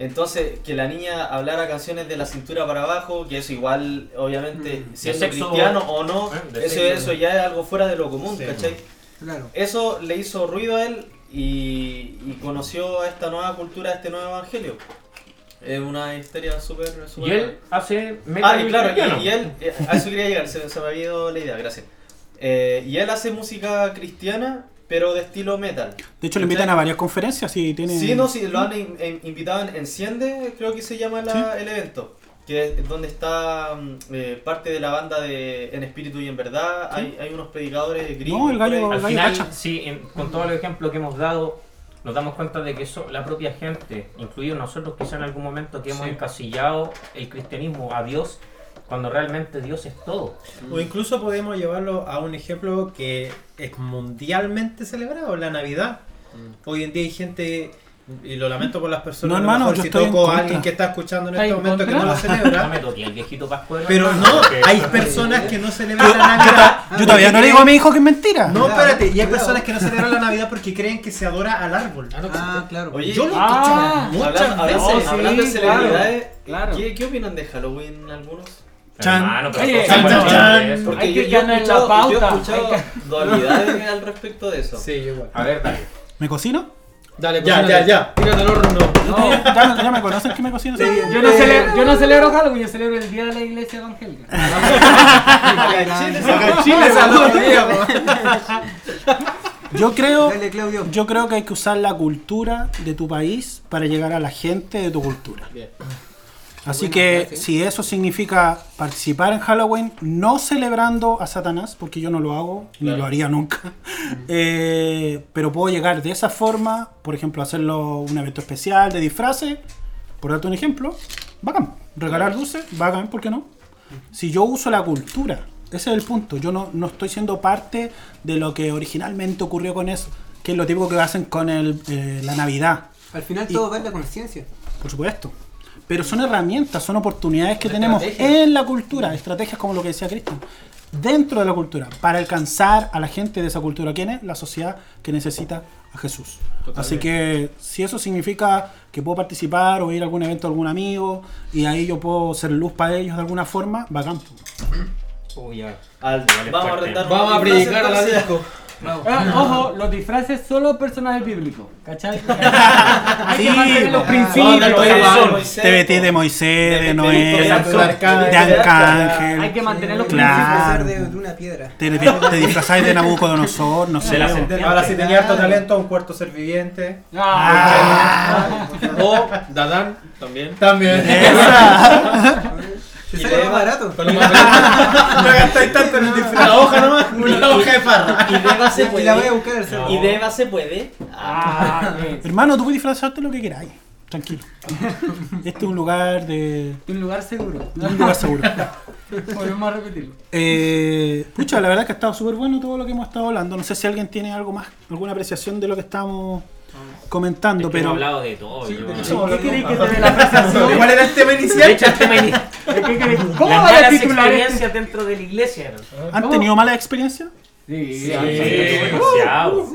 Entonces, que la niña hablara canciones de la cintura para abajo, que eso igual, obviamente, siendo sexo- cristiano o no, Eh, eso, eso ya es algo fuera de lo común, Sí. ¿cachai? Claro. Eso le hizo ruido a él y, y conoció a esta nueva cultura, a este nuevo evangelio. Es una historia súper... Y él hace Ah, y claro, y, y él, eh, a eso quería llegar, se, se me había ido la idea, gracias. Eh, y él hace música cristiana, pero de estilo metal. De hecho, le invitan a varias conferencias y tiene. Sí, no, sí, lo han in- in- invitado en Enciende, creo que se llama la- el evento. que es donde está mm, eh, parte de la banda de En Espíritu y en Verdad. Hay, hay unos predicadores gringos. No, el gallo-. Al gallo final, sí, en- con todos los ejemplos que hemos dado, nos damos cuenta de que eso, la propia gente, incluidos nosotros quizá en algún momento que hemos Sí. encasillado el cristianismo a Dios, cuando realmente Dios es todo. O incluso podemos llevarlo a un ejemplo que es mundialmente celebrado, la Navidad. Hoy en día hay gente, y lo lamento por las personas, No, hermano, mejor yo si toco a alguien que está escuchando en ¿Está este en momento que no lo No celebra. me toqué el viejito Pascuero. Pero no, hay personas que no celebran la Navidad. Yo todavía no le digo a mi hijo que es mentira. No, espérate, y hay personas que no celebran la Navidad porque creen que se adora al árbol. Ah, claro. Oye, Yo lo he Ah, escuchado muchas Hablando, veces. Hablando de claro, celebridades, claro. ¿qué, ¿qué opinan de Halloween algunos? Chan. Hermano, pero Oye, chan, chan. Porque Hay yo, que yo ganar la escuchado, yo he pauta, escuchado hay dualidades al respecto de eso. Sí, igual. A ver, dale. ¿Me cocino? Dale, Ya, cocínate. ya, ya. Tírate al horno. No, ¿Ya, ya me conocen que me cocino? yo, no celebro, yo no celebro Halloween, yo celebro el día de la iglesia evangélica. Acá en Chile, po. Yo creo, Dale, Claudio. yo creo que hay que usar la cultura de tu país para llegar a la gente de tu cultura. Bien. Así que si eso significa participar en Halloween, no celebrando a Satanás, porque yo no lo hago, ni Claro. lo haría nunca, eh, pero puedo llegar de esa forma, por ejemplo, hacerlo un evento especial de disfraces, por darte un ejemplo, bacán. Regalar luces, bacán, ¿por qué no? Si yo uso la cultura, ese es el punto, yo no, no estoy siendo parte de lo que originalmente ocurrió con eso, que es lo típico que hacen con el, eh, la Navidad. Al final Y- todo va en la conciencia. Por supuesto. Pero son herramientas, son oportunidades que tenemos en la cultura, estrategias como lo que decía Cristian, dentro de la cultura, para alcanzar a la gente de esa cultura. ¿Quién es? La sociedad que necesita a Jesús. Así que si eso significa que puedo participar o ir a algún evento de algún amigo y ahí yo puedo ser luz para ellos de alguna forma, bacán. Ya. Vamos a rentar Vamos a predicar a la disco. Ah, ojo, los disfraces solo personajes bíblicos, ¿cachai? Hay que mantener los principios. Moisés, Te metí de Moisés, de Noé, de Arcángel, de Arcángel. Hay que mantener los Claro. principios. De, de una piedra. Te, te disfrazáis de Nabucodonosor, no sé. Ahora si tenía harto talento, un cuarto ser viviente. Ah, O Dadán también. También. Te Y sale le más barato. Con lo más barato. No gastáis tanto en el disfraz. Una hoja nomás. Una hoja de parra. Y de Eva se Y la voy a puede. buscar cerro. Y de Eva se puede. ah. Hermano, tú puedes disfrazarte lo que queráis. Tranquilo. Este es un lugar de. Un lugar seguro. Un lugar seguro. Volvemos a repetirlo. Eh, pucha, la verdad es que ha estado súper bueno todo lo que hemos estado hablando. No sé si alguien tiene algo más, alguna apreciación de lo que estábamos comentando, hemos pero. hablado de todo. yo- ¿Qué queréis que te dé la apreciación? ¿Cuál era el tema De inicial? hecho, el tema ¿De qué queréis? ¿Cómo las malas experiencias dentro de la iglesia. ¿Han tenido malas experiencias? Sí, Sí, demasiado.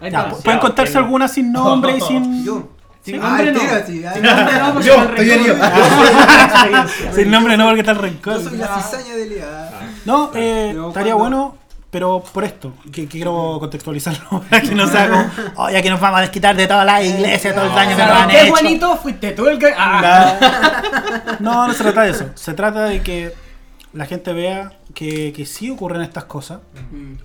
Ya, está. pu- ¿Pueden contarse alguna sin nombre y sin. Yo. Sin nombre el no. sí. ah, Sin nombre no, porque Yo, me estoy herido. recuerdo. Sin nombre no, porque está el rencor. Yo soy la cizaña de Lea. No, eh, estaría bueno, pero por esto, que, que quiero contextualizarlo para que no sea como, ya que nos vamos a desquitar de toda la iglesia, todo el daño que nos han ¿Qué hecho. buenito fuiste tú el que.? Ah. No, no se trata de eso. Se trata de que la gente vea que, que sí ocurren estas cosas.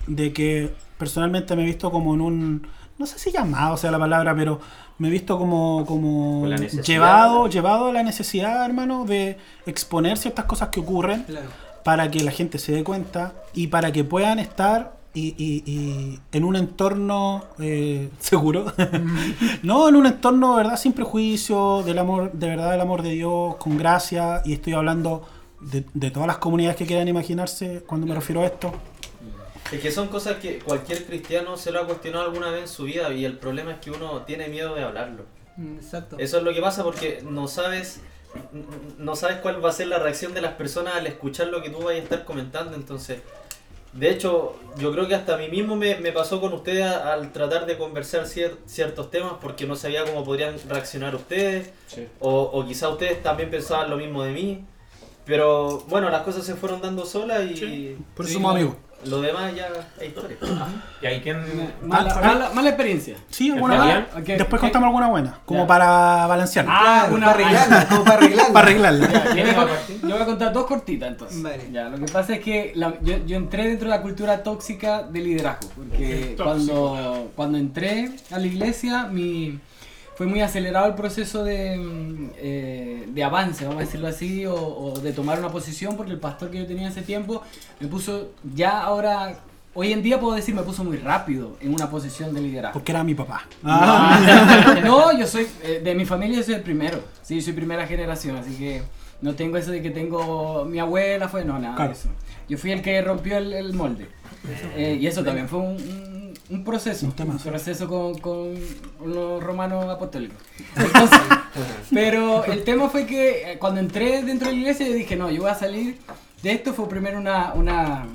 De que personalmente me he visto como en un. No sé si llamado sea la palabra, pero me he visto como, como llevado, llevado a la necesidad, hermano, de exponer ciertas cosas que ocurren Claro. Para que la gente se dé cuenta y para que puedan estar y, y- y en un entorno eh, seguro. no, en un entorno, ¿verdad? Sin prejuicio, del amor, de verdad, del amor de Dios, con gracia. Y estoy hablando de, de todas las comunidades que quieran imaginarse cuando me refiero a esto. Es que son cosas que cualquier cristiano se lo ha cuestionado alguna vez en su vida y el problema es que uno tiene miedo de hablarlo. Exacto. Eso es lo que pasa porque no sabes no sabes cuál va a ser la reacción de las personas al escuchar lo que tú vayas a estar comentando. Entonces, de hecho, yo creo que hasta a mí mismo me, me pasó con ustedes a- al tratar de conversar cier- ciertos temas porque no sabía cómo podrían reaccionar ustedes o, o quizá ustedes también pensaban lo mismo de mí. Pero bueno, las cosas se fueron dando solas y Por eso somos amigos. Lo demás ya es historia. ¿Y hay quien.? Mala, Ah, mala, mala experiencia. Sí, alguna buena. Después ok. contamos alguna buena, como Ya. para balancear. Ah, Claro, una para arreglarla, como para arreglarla. para arreglarla. Ya, ¿quién va a partir? Yo voy a contar dos cortitas entonces. Vale. Ya, lo que pasa es que la- yo, yo entré dentro de la cultura tóxica del liderazgo. Porque Tóxico. cuando, cuando entré a la iglesia, mi, fue muy acelerado el proceso de, mm, eh, de avance, vamos a decirlo así, o, o de tomar una posición, porque el pastor que yo tenía ese tiempo me puso, ya ahora, hoy en día puedo decir, me puso muy rápido en una posición de liderazgo. Porque era mi papá. No, yo soy, eh, de mi familia yo soy el primero, sí, soy primera generación, así que no tengo eso de que tengo, mi abuela fue, no, nada Claro. de eso. Yo fui el que rompió el, el molde. Eh, y eso también fue un, un- un proceso, Un proceso con, con los romanos apostólicos. Entonces, pero el tema fue que eh, cuando entré dentro de la iglesia yo dije, no, yo voy a salir de esto, fue primero una, una,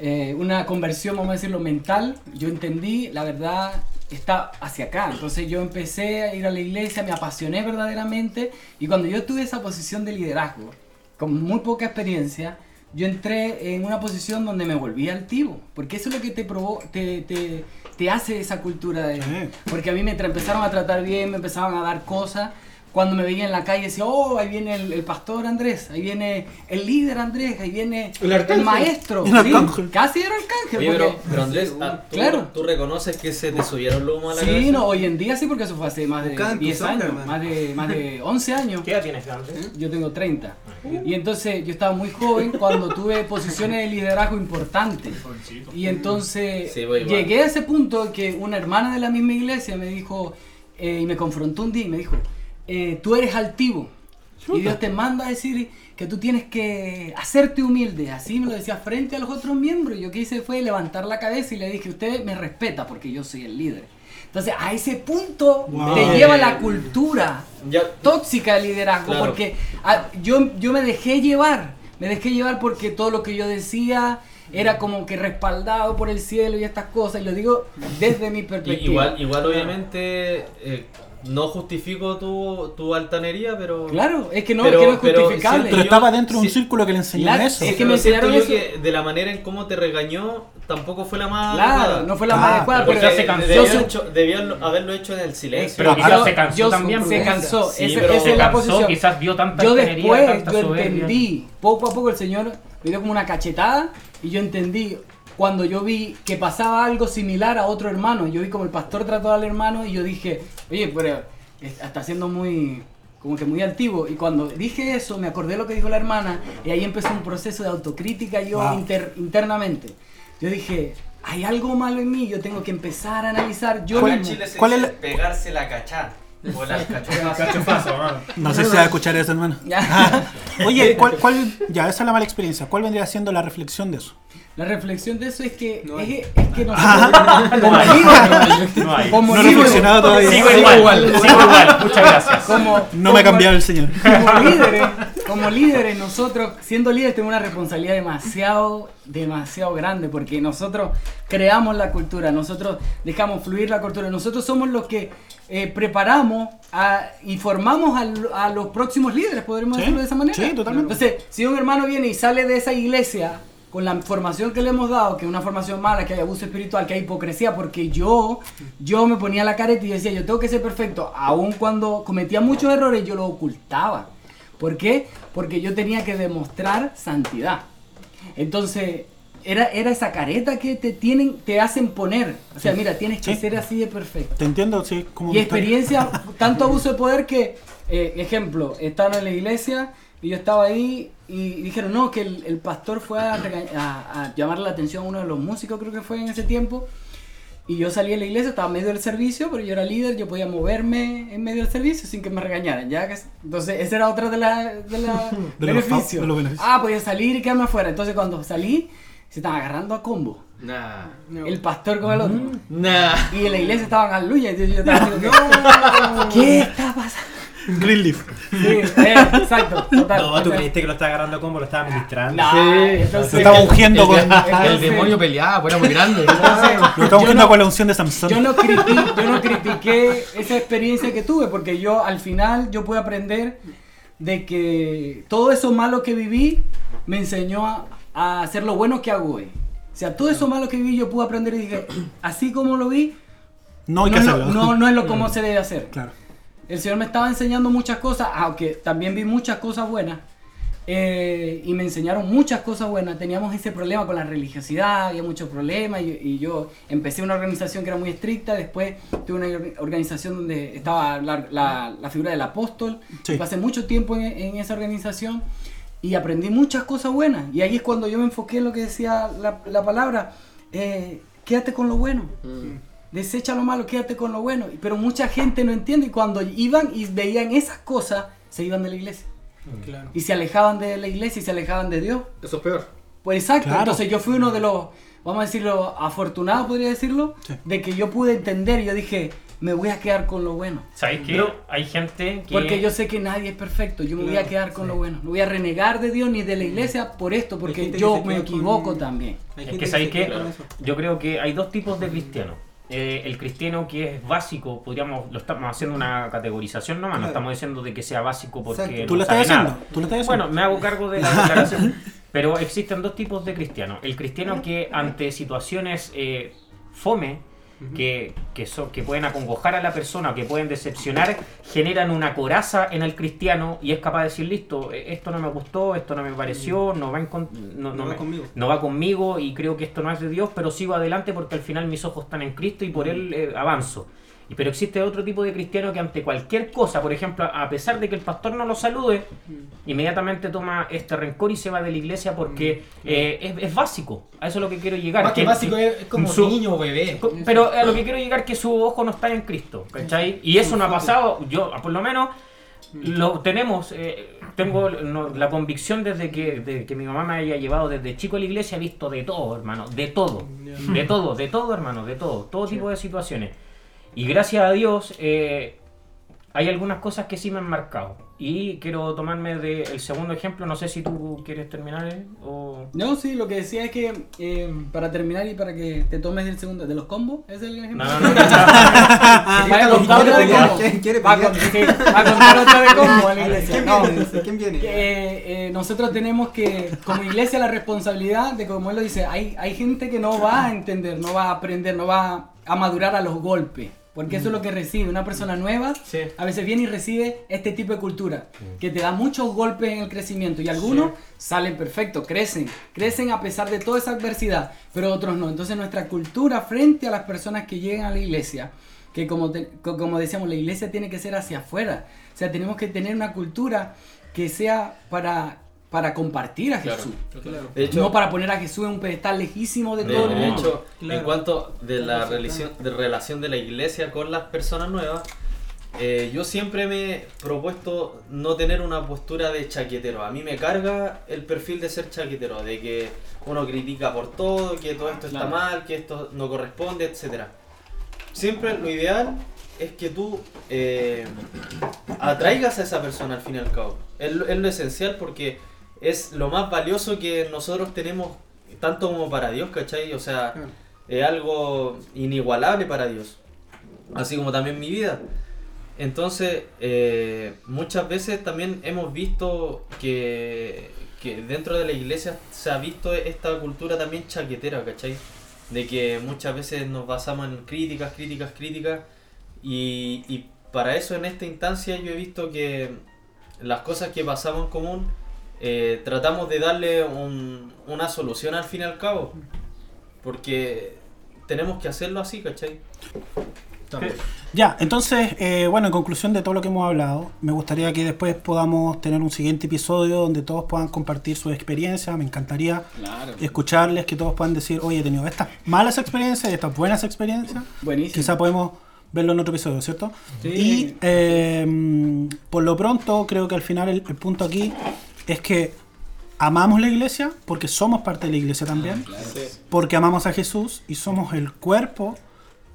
eh, una conversión, vamos a decirlo, mental. Yo entendí, la verdad está hacia acá. Entonces yo empecé a ir a la iglesia, me apasioné verdaderamente y cuando yo tuve esa posición de liderazgo, con muy poca experiencia, yo entré en una posición donde me volví altivo, porque eso es lo que te, provo te, te, te hace esa cultura de... Porque a mí me empezaron a tratar bien, me empezaban a dar cosas. Cuando me veía en la calle decía, oh, ahí viene el, el pastor Andrés, ahí viene el líder Andrés, ahí viene El maestro. El Sí, casi era arcángel. Oye, pero, porque- pero Andrés, ah, ¿tú, Claro. tú reconoces que se te subieron los humos a la Sí, cabeza? no, hoy en día sí, porque eso fue hace más de Buscaban tu 10 sombra, años, más de, más de 11 años. ¿Qué edad tienes, Andrés? Yo tengo 30. Y entonces yo estaba muy joven cuando tuve posiciones de liderazgo importantes. Y entonces Sí, voy llegué a ese punto que una hermana de la misma iglesia me dijo, eh, y me confrontó un día y me dijo, eh, tú eres altivo. Y Dios te manda a decir que tú tienes que hacerte humilde. Así me lo decía frente a los otros miembros. Yo que hice fue levantar la cabeza y le dije, usted me respeta porque yo soy el líder. Entonces a ese punto Wow. te lleva la cultura Ya, tóxica de liderazgo Claro. porque ah, yo, yo me dejé llevar, me dejé llevar porque todo lo que yo decía era como que respaldado por el cielo y estas cosas, y lo digo desde mi perspectiva. igual, igual obviamente, eh, no justifico tu, tu altanería, pero... Claro, es que no, Pero- es que no es pero justificable. Pero yo- estaba dentro de un sí. círculo que le enseñaban Claro, eso. es que Pero me enseñaron yo eso. que de la manera en cómo te regañó, tampoco fue la más Claro, adecuada. no fue la Ah, más adecuada, Porque pero se cansó. debió, hecho- debió haberlo hecho en el silencio. Pero quizás ahora- se cansó yo- también. se cansó, Sí, esa, pero esa se es la cansó, posición. quizás vio tanta yo después, tanta yo soberbia. entendí, poco a poco el Señor me dio como una cachetada y yo entendí cuando yo vi que pasaba algo similar a otro hermano. Yo vi como el pastor trató al hermano y yo dije, oye, pero es- está siendo muy como que muy altivo y cuando dije eso me acordé lo que dijo la hermana y ahí empezó un proceso de autocrítica yo Wow. inter- internamente yo dije hay algo malo en mí yo tengo que empezar a analizar yo en mismo Chile se ¿Cuál es la- pegarse la cachá. O cachofazo. No sé si va a escuchar eso, hermano. Ya. Oye, ¿cuál, cuál, ya, esa es la mala experiencia. ¿Cuál vendría siendo la reflexión de eso? La reflexión de eso es que, No es, que nosotros, como líderes, No hay. como No he reflexionado todavía. Sigo igual, sigo igual. Muchas gracias. como, No me ha cambiado el señor. Como líderes, como líderes, nosotros, siendo líderes, tenemos una responsabilidad demasiado, demasiado grande, porque nosotros creamos la cultura, nosotros dejamos fluir la cultura, nosotros somos los que eh, preparamos a- y formamos al- a, los próximos líderes, podríamos Sí, decirlo de esa manera. sí, totalmente. Entonces, si un hermano viene y sale de esa iglesia con la formación que le hemos dado, que es una formación mala, que hay abuso espiritual, que hay hipocresía, porque yo, yo me ponía la careta y decía, yo tengo que ser perfecto, aun cuando cometía muchos errores, yo lo ocultaba. ¿Por qué? Porque yo tenía que demostrar santidad. Entonces, era, era esa careta que te tienen, te hacen poner. O sea, mira, tienes que Sí. ser así de perfecto. Te entiendo, sí. Como Y experiencia, tanto abuso de poder que, eh, ejemplo, estaban en la iglesia y yo estaba ahí y dijeron, no, que el, el pastor fue a, a, a llamar la atención a uno de los músicos, creo que fue en ese tiempo. Y yo salí de la iglesia, estaba en medio del servicio, pero yo era líder, yo podía moverme en medio del servicio sin que me regañaran. ¿ya? Entonces, ese era otra de la, de la De los de los beneficios. Ah, podía salir y quedarme afuera. Entonces, cuando salí, se estaban agarrando a combo. Nah. El pastor con el otro. Nah. Y en la iglesia estaban aleluya. Entonces yo estaba así como que, ¿Qué está pasando? Greenleaf. Sí, eh, exacto. Total, No, tú creíste que lo estaba agarrando como lo estaba ministrando. No, Sí. entonces, Se estaba ungiendo con, Entonces- El demonio peleaba, pues era muy grande. entonces, lo estaba yo ungiendo no- con la unción de Samson. yo no, criti- yo no critiqué esa experiencia que tuve, porque yo al final yo pude aprender de que todo eso malo que viví me enseñó a, a hacer lo bueno que hago hoy. O sea, todo eso malo que viví yo pude aprender y dije, así como lo vi, No hay que es lo- hacerlo. no, no es lo como se debe hacer. Claro. El Señor me estaba enseñando muchas cosas, aunque también vi muchas cosas buenas. eh, y me enseñaron muchas cosas buenas. Teníamos ese problema con la religiosidad, había muchos problemas y, y yo empecé una organización que era muy estricta, después tuve una or- organización donde estaba la, la- la figura del apóstol, Sí. y pasé mucho tiempo en, en esa organización y aprendí muchas cosas buenas. Y ahí es cuando yo me enfoqué en lo que decía la, la palabra, eh, quédate con lo bueno. Desecha lo malo, quédate con lo bueno. Pero mucha gente no entiende y cuando iban y veían esas cosas, se iban de la iglesia. Claro. Y se alejaban de la iglesia y se alejaban de Dios. Eso es peor. Pues exacto, Claro. entonces yo fui uno de los, vamos a decirlo, afortunados, podría decirlo, Sí. de que yo pude entender y yo dije, me voy a quedar con lo bueno. ¿Sabéis qué? Pero- Hay gente que... Porque yo sé que nadie es perfecto, yo me voy a quedar con sí. lo bueno. No voy a renegar de Dios ni de la iglesia por esto, porque yo me equivoco con- también. Hay Es que con eso. yo creo que hay dos tipos de cristianos. Eh, el cristiano que es básico, podríamos, lo estamos haciendo una categorización nomás, no Claro. estamos diciendo de que sea básico porque no Tú lo sabe estás nada. haciendo. Tú lo estás haciendo. Bueno, me hago cargo de la declaración. Pero existen dos tipos de cristianos. El cristiano que ante situaciones eh, fome, que, que, son, que pueden acongojar a la persona, que pueden decepcionar, generan una coraza en el cristiano y es capaz de decir, listo, eh, esto no me gustó, esto no me pareció, no va, en con- no, No no va me- conmigo. no va conmigo y creo que esto no es de Dios, pero sigo adelante porque al final mis ojos están en Cristo y por Él eh, avanzo. Y, pero existe otro tipo de cristiano que ante cualquier cosa, por ejemplo, a pesar de que el pastor no lo salude, inmediatamente toma este rencor y se va de la iglesia porque eh, es, es básico. A eso es lo que quiero llegar. Más que Que- básico es como su- niño o bebé. Pero a lo que quiero llegar es que su ojo no está en Cristo, ¿cachai? Y eso no ha pasado, yo por lo menos lo tenemos, eh, tengo no, la convicción desde que, de que mi mamá me haya llevado desde chico a la iglesia, he visto de todo, hermano, de todo, de todo, de todo, hermano, de todo, todo tipo de situaciones. Y gracias a Dios eh, hay algunas cosas que sí me han marcado. Y quiero tomarme del segundo ejemplo, no sé si tú quieres terminar eh, o... No, sí, lo que decía es que eh, para terminar y para que te tomes el segundo de los combos, ¿es el ejemplo? No, no, no, no. Vaya a contar otra de combo. ¿Quién quiere Va a va contar otra de combo a la iglesia. ¿Quién viene? ¿Quién viene? que, eh, eh, nosotros tenemos que, como iglesia, la responsabilidad de, como él lo dice, hay, hay gente que no va a entender, no va a aprender, no va a madurar a los golpes. Porque eso es lo que recibe. Una persona nueva Sí. a veces viene y recibe este tipo de cultura que te da muchos golpes en el crecimiento. Y algunos salen perfectos, crecen, crecen a pesar de toda esa adversidad, pero otros no. Entonces nuestra cultura frente a las personas que llegan a la iglesia, que como, te- como decíamos, la iglesia tiene que ser hacia afuera. O sea, tenemos que tener una cultura que sea para, para compartir a. Jesús. Claro. De hecho, no para poner a Jesús en un pedestal lejísimo de de, todo el de mundo. hecho, Claro. en cuanto de la relación de, relación de la iglesia con las personas nuevas, eh, yo siempre me he propuesto no tener una postura de chaquetero. A mí me carga el perfil de ser chaquetero, de que uno critica por todo, que todo esto está Claro. mal, que esto no corresponde, etcétera. Siempre lo ideal es que tú eh, atraigas a esa persona al fin y al cabo. Es, lo- es lo esencial porque es lo más valioso que nosotros tenemos, tanto como para Dios, ¿cachai? O sea, es algo inigualable para Dios. Así como también mi vida. Entonces, eh, muchas veces también hemos visto que, que dentro de la iglesia se ha visto esta cultura también chaquetera, ¿cachai? De que muchas veces nos basamos en críticas, críticas, críticas. Y, y para eso en esta instancia yo he visto que las cosas que pasamos en común eh, tratamos de darle un- una solución al fin y al cabo. Porque tenemos que hacerlo así, ¿cachai? Ya, entonces, eh, bueno, en conclusión de todo lo que hemos hablado, me gustaría que después podamos tener un siguiente episodio donde todos puedan compartir su experiencia. Me encantaría Claro. escucharles, que todos puedan decir, oye, he tenido estas malas experiencias y estas buenas experiencias. Buenísimo. Quizá podemos verlo en otro episodio, ¿cierto? Sí. Y eh, por lo pronto, creo que al final el, el punto aquí es que amamos la iglesia, porque somos parte de la iglesia también, porque amamos a Jesús y somos el cuerpo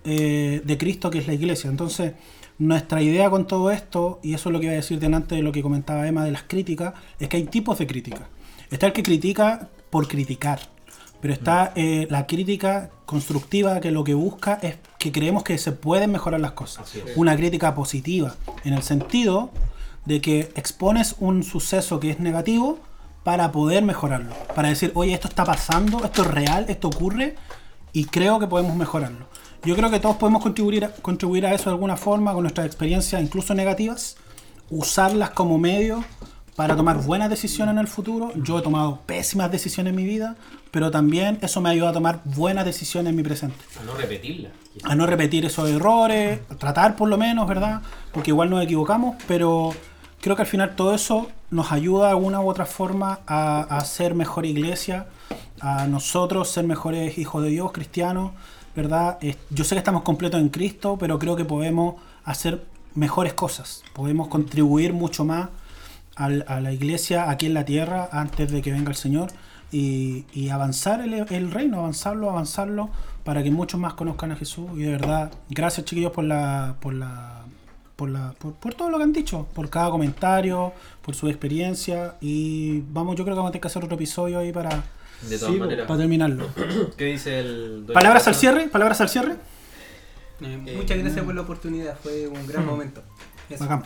eh, de Cristo que es la iglesia. Entonces, nuestra idea con todo esto, y eso es lo que iba a decir delante de lo que comentaba Emma de las críticas, es que hay tipos de crítica. Está el que critica por criticar, pero está eh, la crítica constructiva que lo que busca es que creemos que se pueden mejorar las cosas. Una crítica positiva, en el sentido de que expones un suceso que es negativo para poder mejorarlo. Para decir, oye, esto está pasando, esto es real, esto ocurre y creo que podemos mejorarlo. Yo creo que todos podemos contribuir a, contribuir a eso de alguna forma con nuestras experiencias, incluso negativas, usarlas como medio para tomar buenas decisiones en el futuro. Yo he tomado pésimas decisiones en mi vida, pero también eso me ayuda a tomar buenas decisiones en mi presente. A no repetirla. A no repetir esos errores, a tratar por lo menos, ¿verdad? Porque igual nos equivocamos, pero creo que al final todo eso nos ayuda de alguna u otra forma a, ser mejor iglesia, a nosotros ser mejores hijos de Dios, cristianos, ¿verdad? Yo sé que estamos completos en Cristo, pero creo que podemos hacer mejores cosas, podemos contribuir mucho más a la iglesia aquí en la tierra antes de que venga el Señor y, y avanzar el, el reino, avanzarlo, avanzarlo para que muchos más conozcan a Jesús. Y de verdad, gracias chiquillos por la, por la, por la, por, por todo lo que han dicho, por cada comentario, por su experiencia y vamos, yo creo que vamos a tener que hacer otro episodio ahí para, De todas Sí, maneras. para terminarlo. ¿Qué dice el Palabras al cierre, palabras al cierre. Eh, muchas gracias por la oportunidad, fue un gran momento. Eso. Bacán.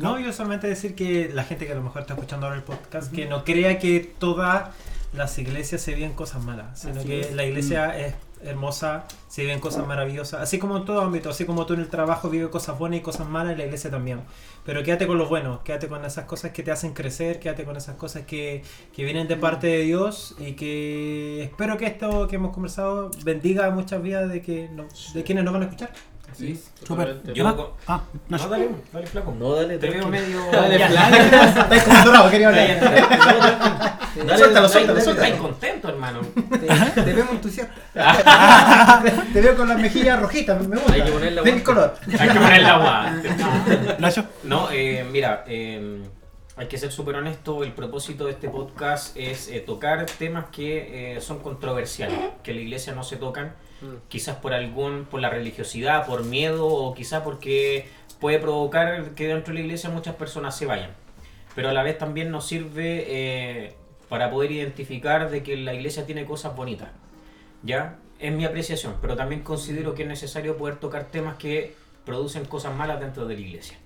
No, yo solamente decir que la gente que a lo mejor está escuchando ahora el podcast, que no crea que todas las iglesias se viven cosas malas, sino Así que es. la iglesia es hermosa, se viven cosas maravillosas, así como en todo ámbito, así como tú en el trabajo vives cosas buenas y cosas malas, en la iglesia también. Pero quédate con lo bueno, quédate con esas cosas que te hacen crecer, quédate con esas cosas que, que vienen de parte de Dios y que espero que esto que hemos conversado bendiga muchas vidas de, que no- de quienes nos van a escuchar. Sí, Súper. totalmente. Yo Ah, no- ah, Nacho. No, dale, dale, flaco. No, dale, Te veo medio. Dale, Ya. flan. Estáis como atorado, quería hablar. Dale, Suéltalo, suéltalo, suéltalo. Estás contento, hermano. Te, te vemos entusiasta. Te veo con las mejillas rojitas, me gusta. Hay que ponerle Del aguante. color. Hay que poner la agua. Nacho. No, eh, mira, eh, hay que ser súper honesto. El propósito de este podcast es eh, tocar temas que eh, son controversiales, que en la iglesia no se tocan, quizás por algún, por la religiosidad, por miedo o quizás porque puede provocar que dentro de la iglesia muchas personas se vayan. Pero a la vez también nos sirve eh, para poder identificar de que la iglesia tiene cosas bonitas. ¿Ya? Es mi apreciación, pero también considero que es necesario poder tocar temas que producen cosas malas dentro de la iglesia.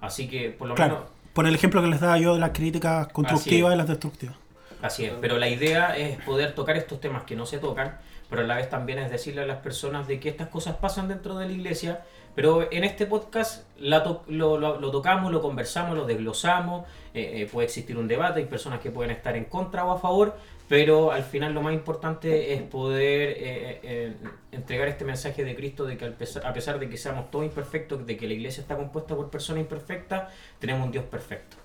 Así que, por lo menos, Claro. Por el ejemplo que les daba yo de las críticas constructivas y las destructivas. así es. Pero la idea es poder tocar estos temas que no se tocan, pero a la vez también es decirle a las personas de que estas cosas pasan dentro de la iglesia, pero en este podcast la to- lo, lo- lo tocamos, lo conversamos, lo desglosamos, eh, eh, puede existir un debate, hay personas que pueden estar en contra o a favor, pero al final lo más importante es poder eh, eh, eh, entregar este mensaje de Cristo de que a pesar de que seamos todos imperfectos, de que la iglesia está compuesta por personas imperfectas, tenemos un Dios perfecto.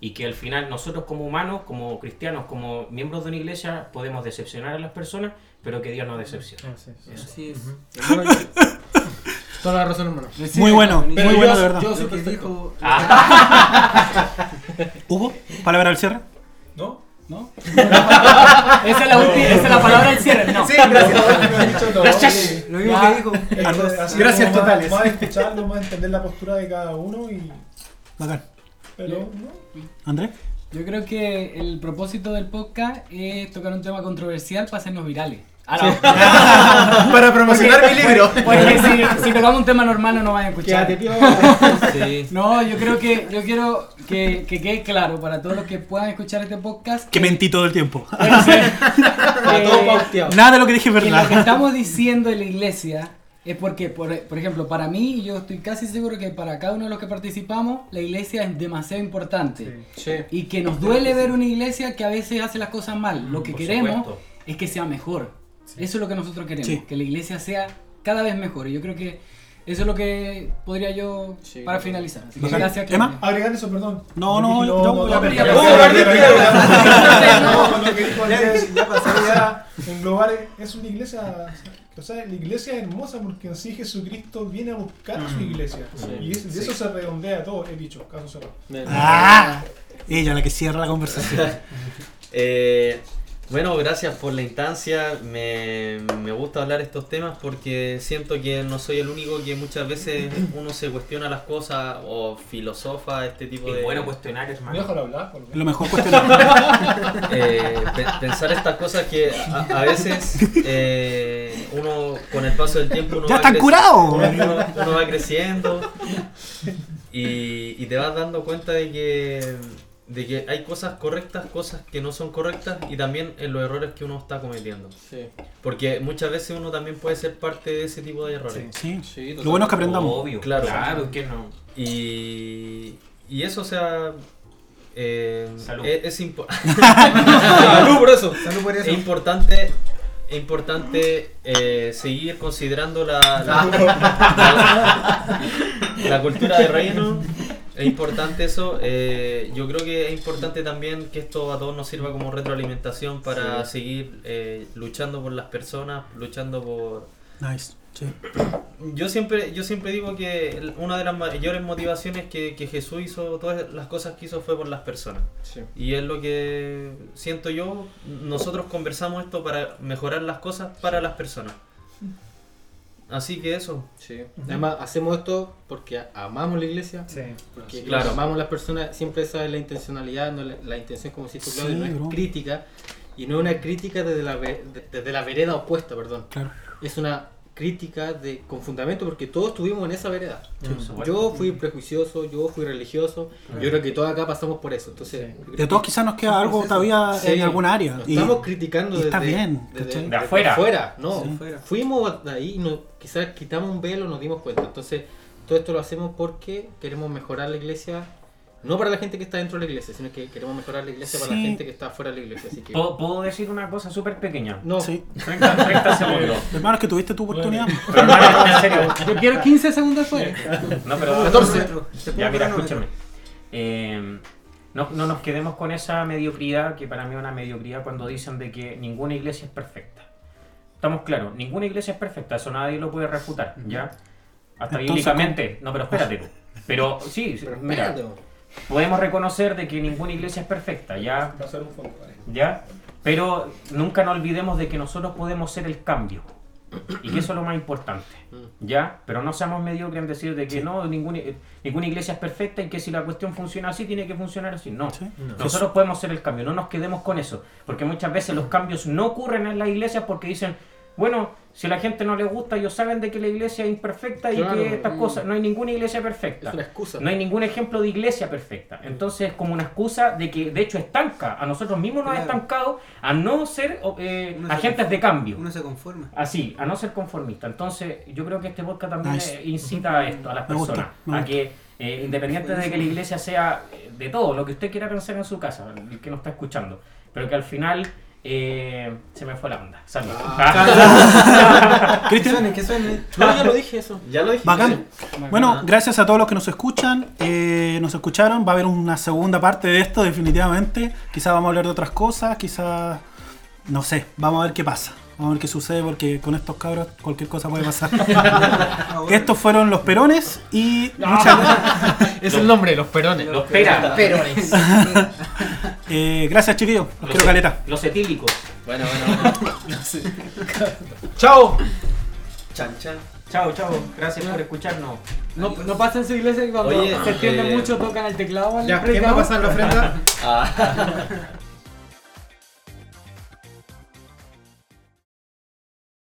Y que al final nosotros como humanos, como cristianos, como miembros de una iglesia, podemos decepcionar a las personas, pero que Dios no decepciona. Así es. Hermano, Toda la razón, hermano. Muy bueno, muy bueno de verdad. yo soy que perfecto. dijo. Hugo, palabra al cierre. ¿No? Esa, es la ulti- esa es la palabra del cierre. No. Sí, gracias. Lo mismo que dijo. Gracias totales. Más escucharlo, más entender la postura de cada uno y. Bacán. Pero, ¿no? Andrés. Yo creo que el propósito del podcast es tocar un tema controversial para hacernos virales. Ah, no. Para promocionar mi libro. Porque si, si tocamos un tema normal no nos van a escuchar. Sí. No, yo creo que yo quiero que, que quede claro para todos los que puedan escuchar este podcast Que mentí todo el tiempo. Pauteado. Nada de lo que dije es que lo que verdad. estamos diciendo en la iglesia es porque, por, por ejemplo, para mí, y yo estoy casi seguro que para cada uno de los que participamos, la iglesia es demasiado importante. Sí. Y que nos duele ver una iglesia que a veces hace las cosas mal. Lo que por queremos supuesto. es que sea mejor. Eso es lo que nosotros queremos, Sí. que la iglesia sea cada vez mejor. Y yo creo que eso es lo que podría yo Sí. para finalizar. Así que gracias. Emma. Agregar eso, perdón. No, no, no, no, no, ya no, perdí. ya Andrés, ya englobar es una iglesia, o sea, la iglesia es hermosa porque en sí Jesucristo viene a buscar a su iglesia y es- de eso se redondea todo, he dicho, caso cerrado. Ah, ella la que cierra la conversación. Eh, bueno, gracias por la instancia. Me, me gusta hablar estos temas porque siento que no soy el único que muchas veces uno se cuestiona las cosas o filosofa este tipo de... Es bueno cuestionar, hermano. Déjalo hablar, por lo menos. Lo mejor cuestionar. eh, pe- pensar estas cosas que a, a veces eh, uno con el paso del tiempo uno ¡Ya va están curados! uno, uno- uno va creciendo y, y te vas dando cuenta de que de que hay cosas correctas, cosas que no son correctas y también en los errores que uno está cometiendo. Sí. Porque muchas veces uno también puede ser parte de ese tipo de errores. Sí. Sí, Lo bueno es que aprendamos. Obvio, Claro. claro, que no. Y, y eso, o sea, eh, Salud. es, es impo- Salud por eso. Salud por eso. es importante, es importante eh, seguir considerando la, la, la- la cultura de reino. Es importante eso. eh, yo creo que es importante también que esto a todos nos sirva como retroalimentación para seguir eh, luchando por las personas, luchando por, Nice. Sí. yo siempre, yo siempre digo que una de las mayores motivaciones que, que Jesús hizo, todas las cosas que hizo fue por las personas. Sí. Y es lo que siento yo, nosotros conversamos esto para mejorar las cosas para las personas. Así que eso. Sí. Además, hacemos esto porque amamos la iglesia. Sí. Porque Claro. claro, amamos a las personas, siempre esa es la intencionalidad, no la, la intención como si tú Sí, Claudio, no es bro. crítica y no es una crítica desde la, desde la vereda opuesta, perdón. Claro. Es una crítica de con fundamento porque todos estuvimos en esa vereda. Yo fui prejuicioso, yo fui religioso, yo creo que todos acá pasamos por eso. Entonces, De todos quizás nos queda algo todavía Sí, en alguna área. Y- estamos criticando y está desde, bien, desde- ¿cachai? De afuera. no. Sí. Afuera. Fuimos de ahí y no, quizás quitamos un velo, nos dimos cuenta. Entonces, todo esto lo hacemos porque queremos mejorar la iglesia, no para la gente que está dentro de la iglesia, sino que queremos mejorar la iglesia para la gente que está fuera de la iglesia. Así que, ¿Puedo, puedo decir una cosa súper pequeña? no, Sí. 30, 30 segundos. Hermano, es que tuviste tu oportunidad. Pero hermano, en serio. Yo quiero 15 segundos después. No, pero 14. Cronómetro. Te pongo Ya, mira, escúchame. Eh, no, no nos quedemos con esa mediocridad, que para mí es una mediocridad cuando dicen de que ninguna iglesia es perfecta. Estamos claros, ninguna iglesia es perfecta, eso nadie lo puede refutar, ¿ya? Hasta Entonces, bíblicamente, no, pero espérate. tú. Pero sí, pero mira, espérate. Podemos reconocer de que ninguna iglesia es perfecta, ¿ya? Va a ser un fondo, vale. ¿Ya? Pero nunca nos olvidemos de que nosotros podemos ser el cambio. Y que eso es lo más importante. ¿Ya? Pero no seamos mediocres en decir de que no, ninguna, ninguna iglesia es perfecta y que si la cuestión funciona así, tiene que funcionar así. No. Sí. Nosotros podemos ser el cambio, no nos quedemos con eso. Porque muchas veces los cambios no ocurren en las iglesias porque dicen, bueno, si a la gente no le gusta, ellos saben de que la iglesia es imperfecta y Claro, que estas mm. cosas, no hay ninguna iglesia perfecta. es una excusa. No hay ningún ejemplo de iglesia perfecta. Entonces es como una excusa de que de hecho estanca. A nosotros mismos nos ha estancado a no ser eh, agentes de cambio. Uno se conforma. Así, a no ser conformista. Entonces yo creo que este podcast también Nice. eh, incita a esto, a las personas. A que eh, independiente de que la iglesia sea eh, de todo, lo que usted quiera pensar en su casa, el que nos está escuchando. Pero que al final eh, se me fue la onda. Salud. Que suene, que suene. No, ya lo dije eso. Ya lo dije. Bacán. Bueno, gracias a todos los que nos escuchan. eh, nos escucharon. Va a haber una segunda parte de esto, definitivamente. Quizás vamos a hablar de otras cosas. Quizás. No sé. Vamos a ver qué pasa. Vamos a ver qué sucede porque con estos cabros cualquier cosa puede pasar. Estos fueron los perones y muchas Es el nombre, los perones. Los pera, perones. Eh, gracias chiquillos. Los quiero caleta. los etílicos. Bueno, bueno, bueno. ¡Chao! Chan, chan. Chao, chao. Gracias por escucharnos. No, no pasa en su iglesia que cuando Oye, se extiende eh, mucho tocan el teclado Ya, ¿quién va a pasar la ofrenda? Ah.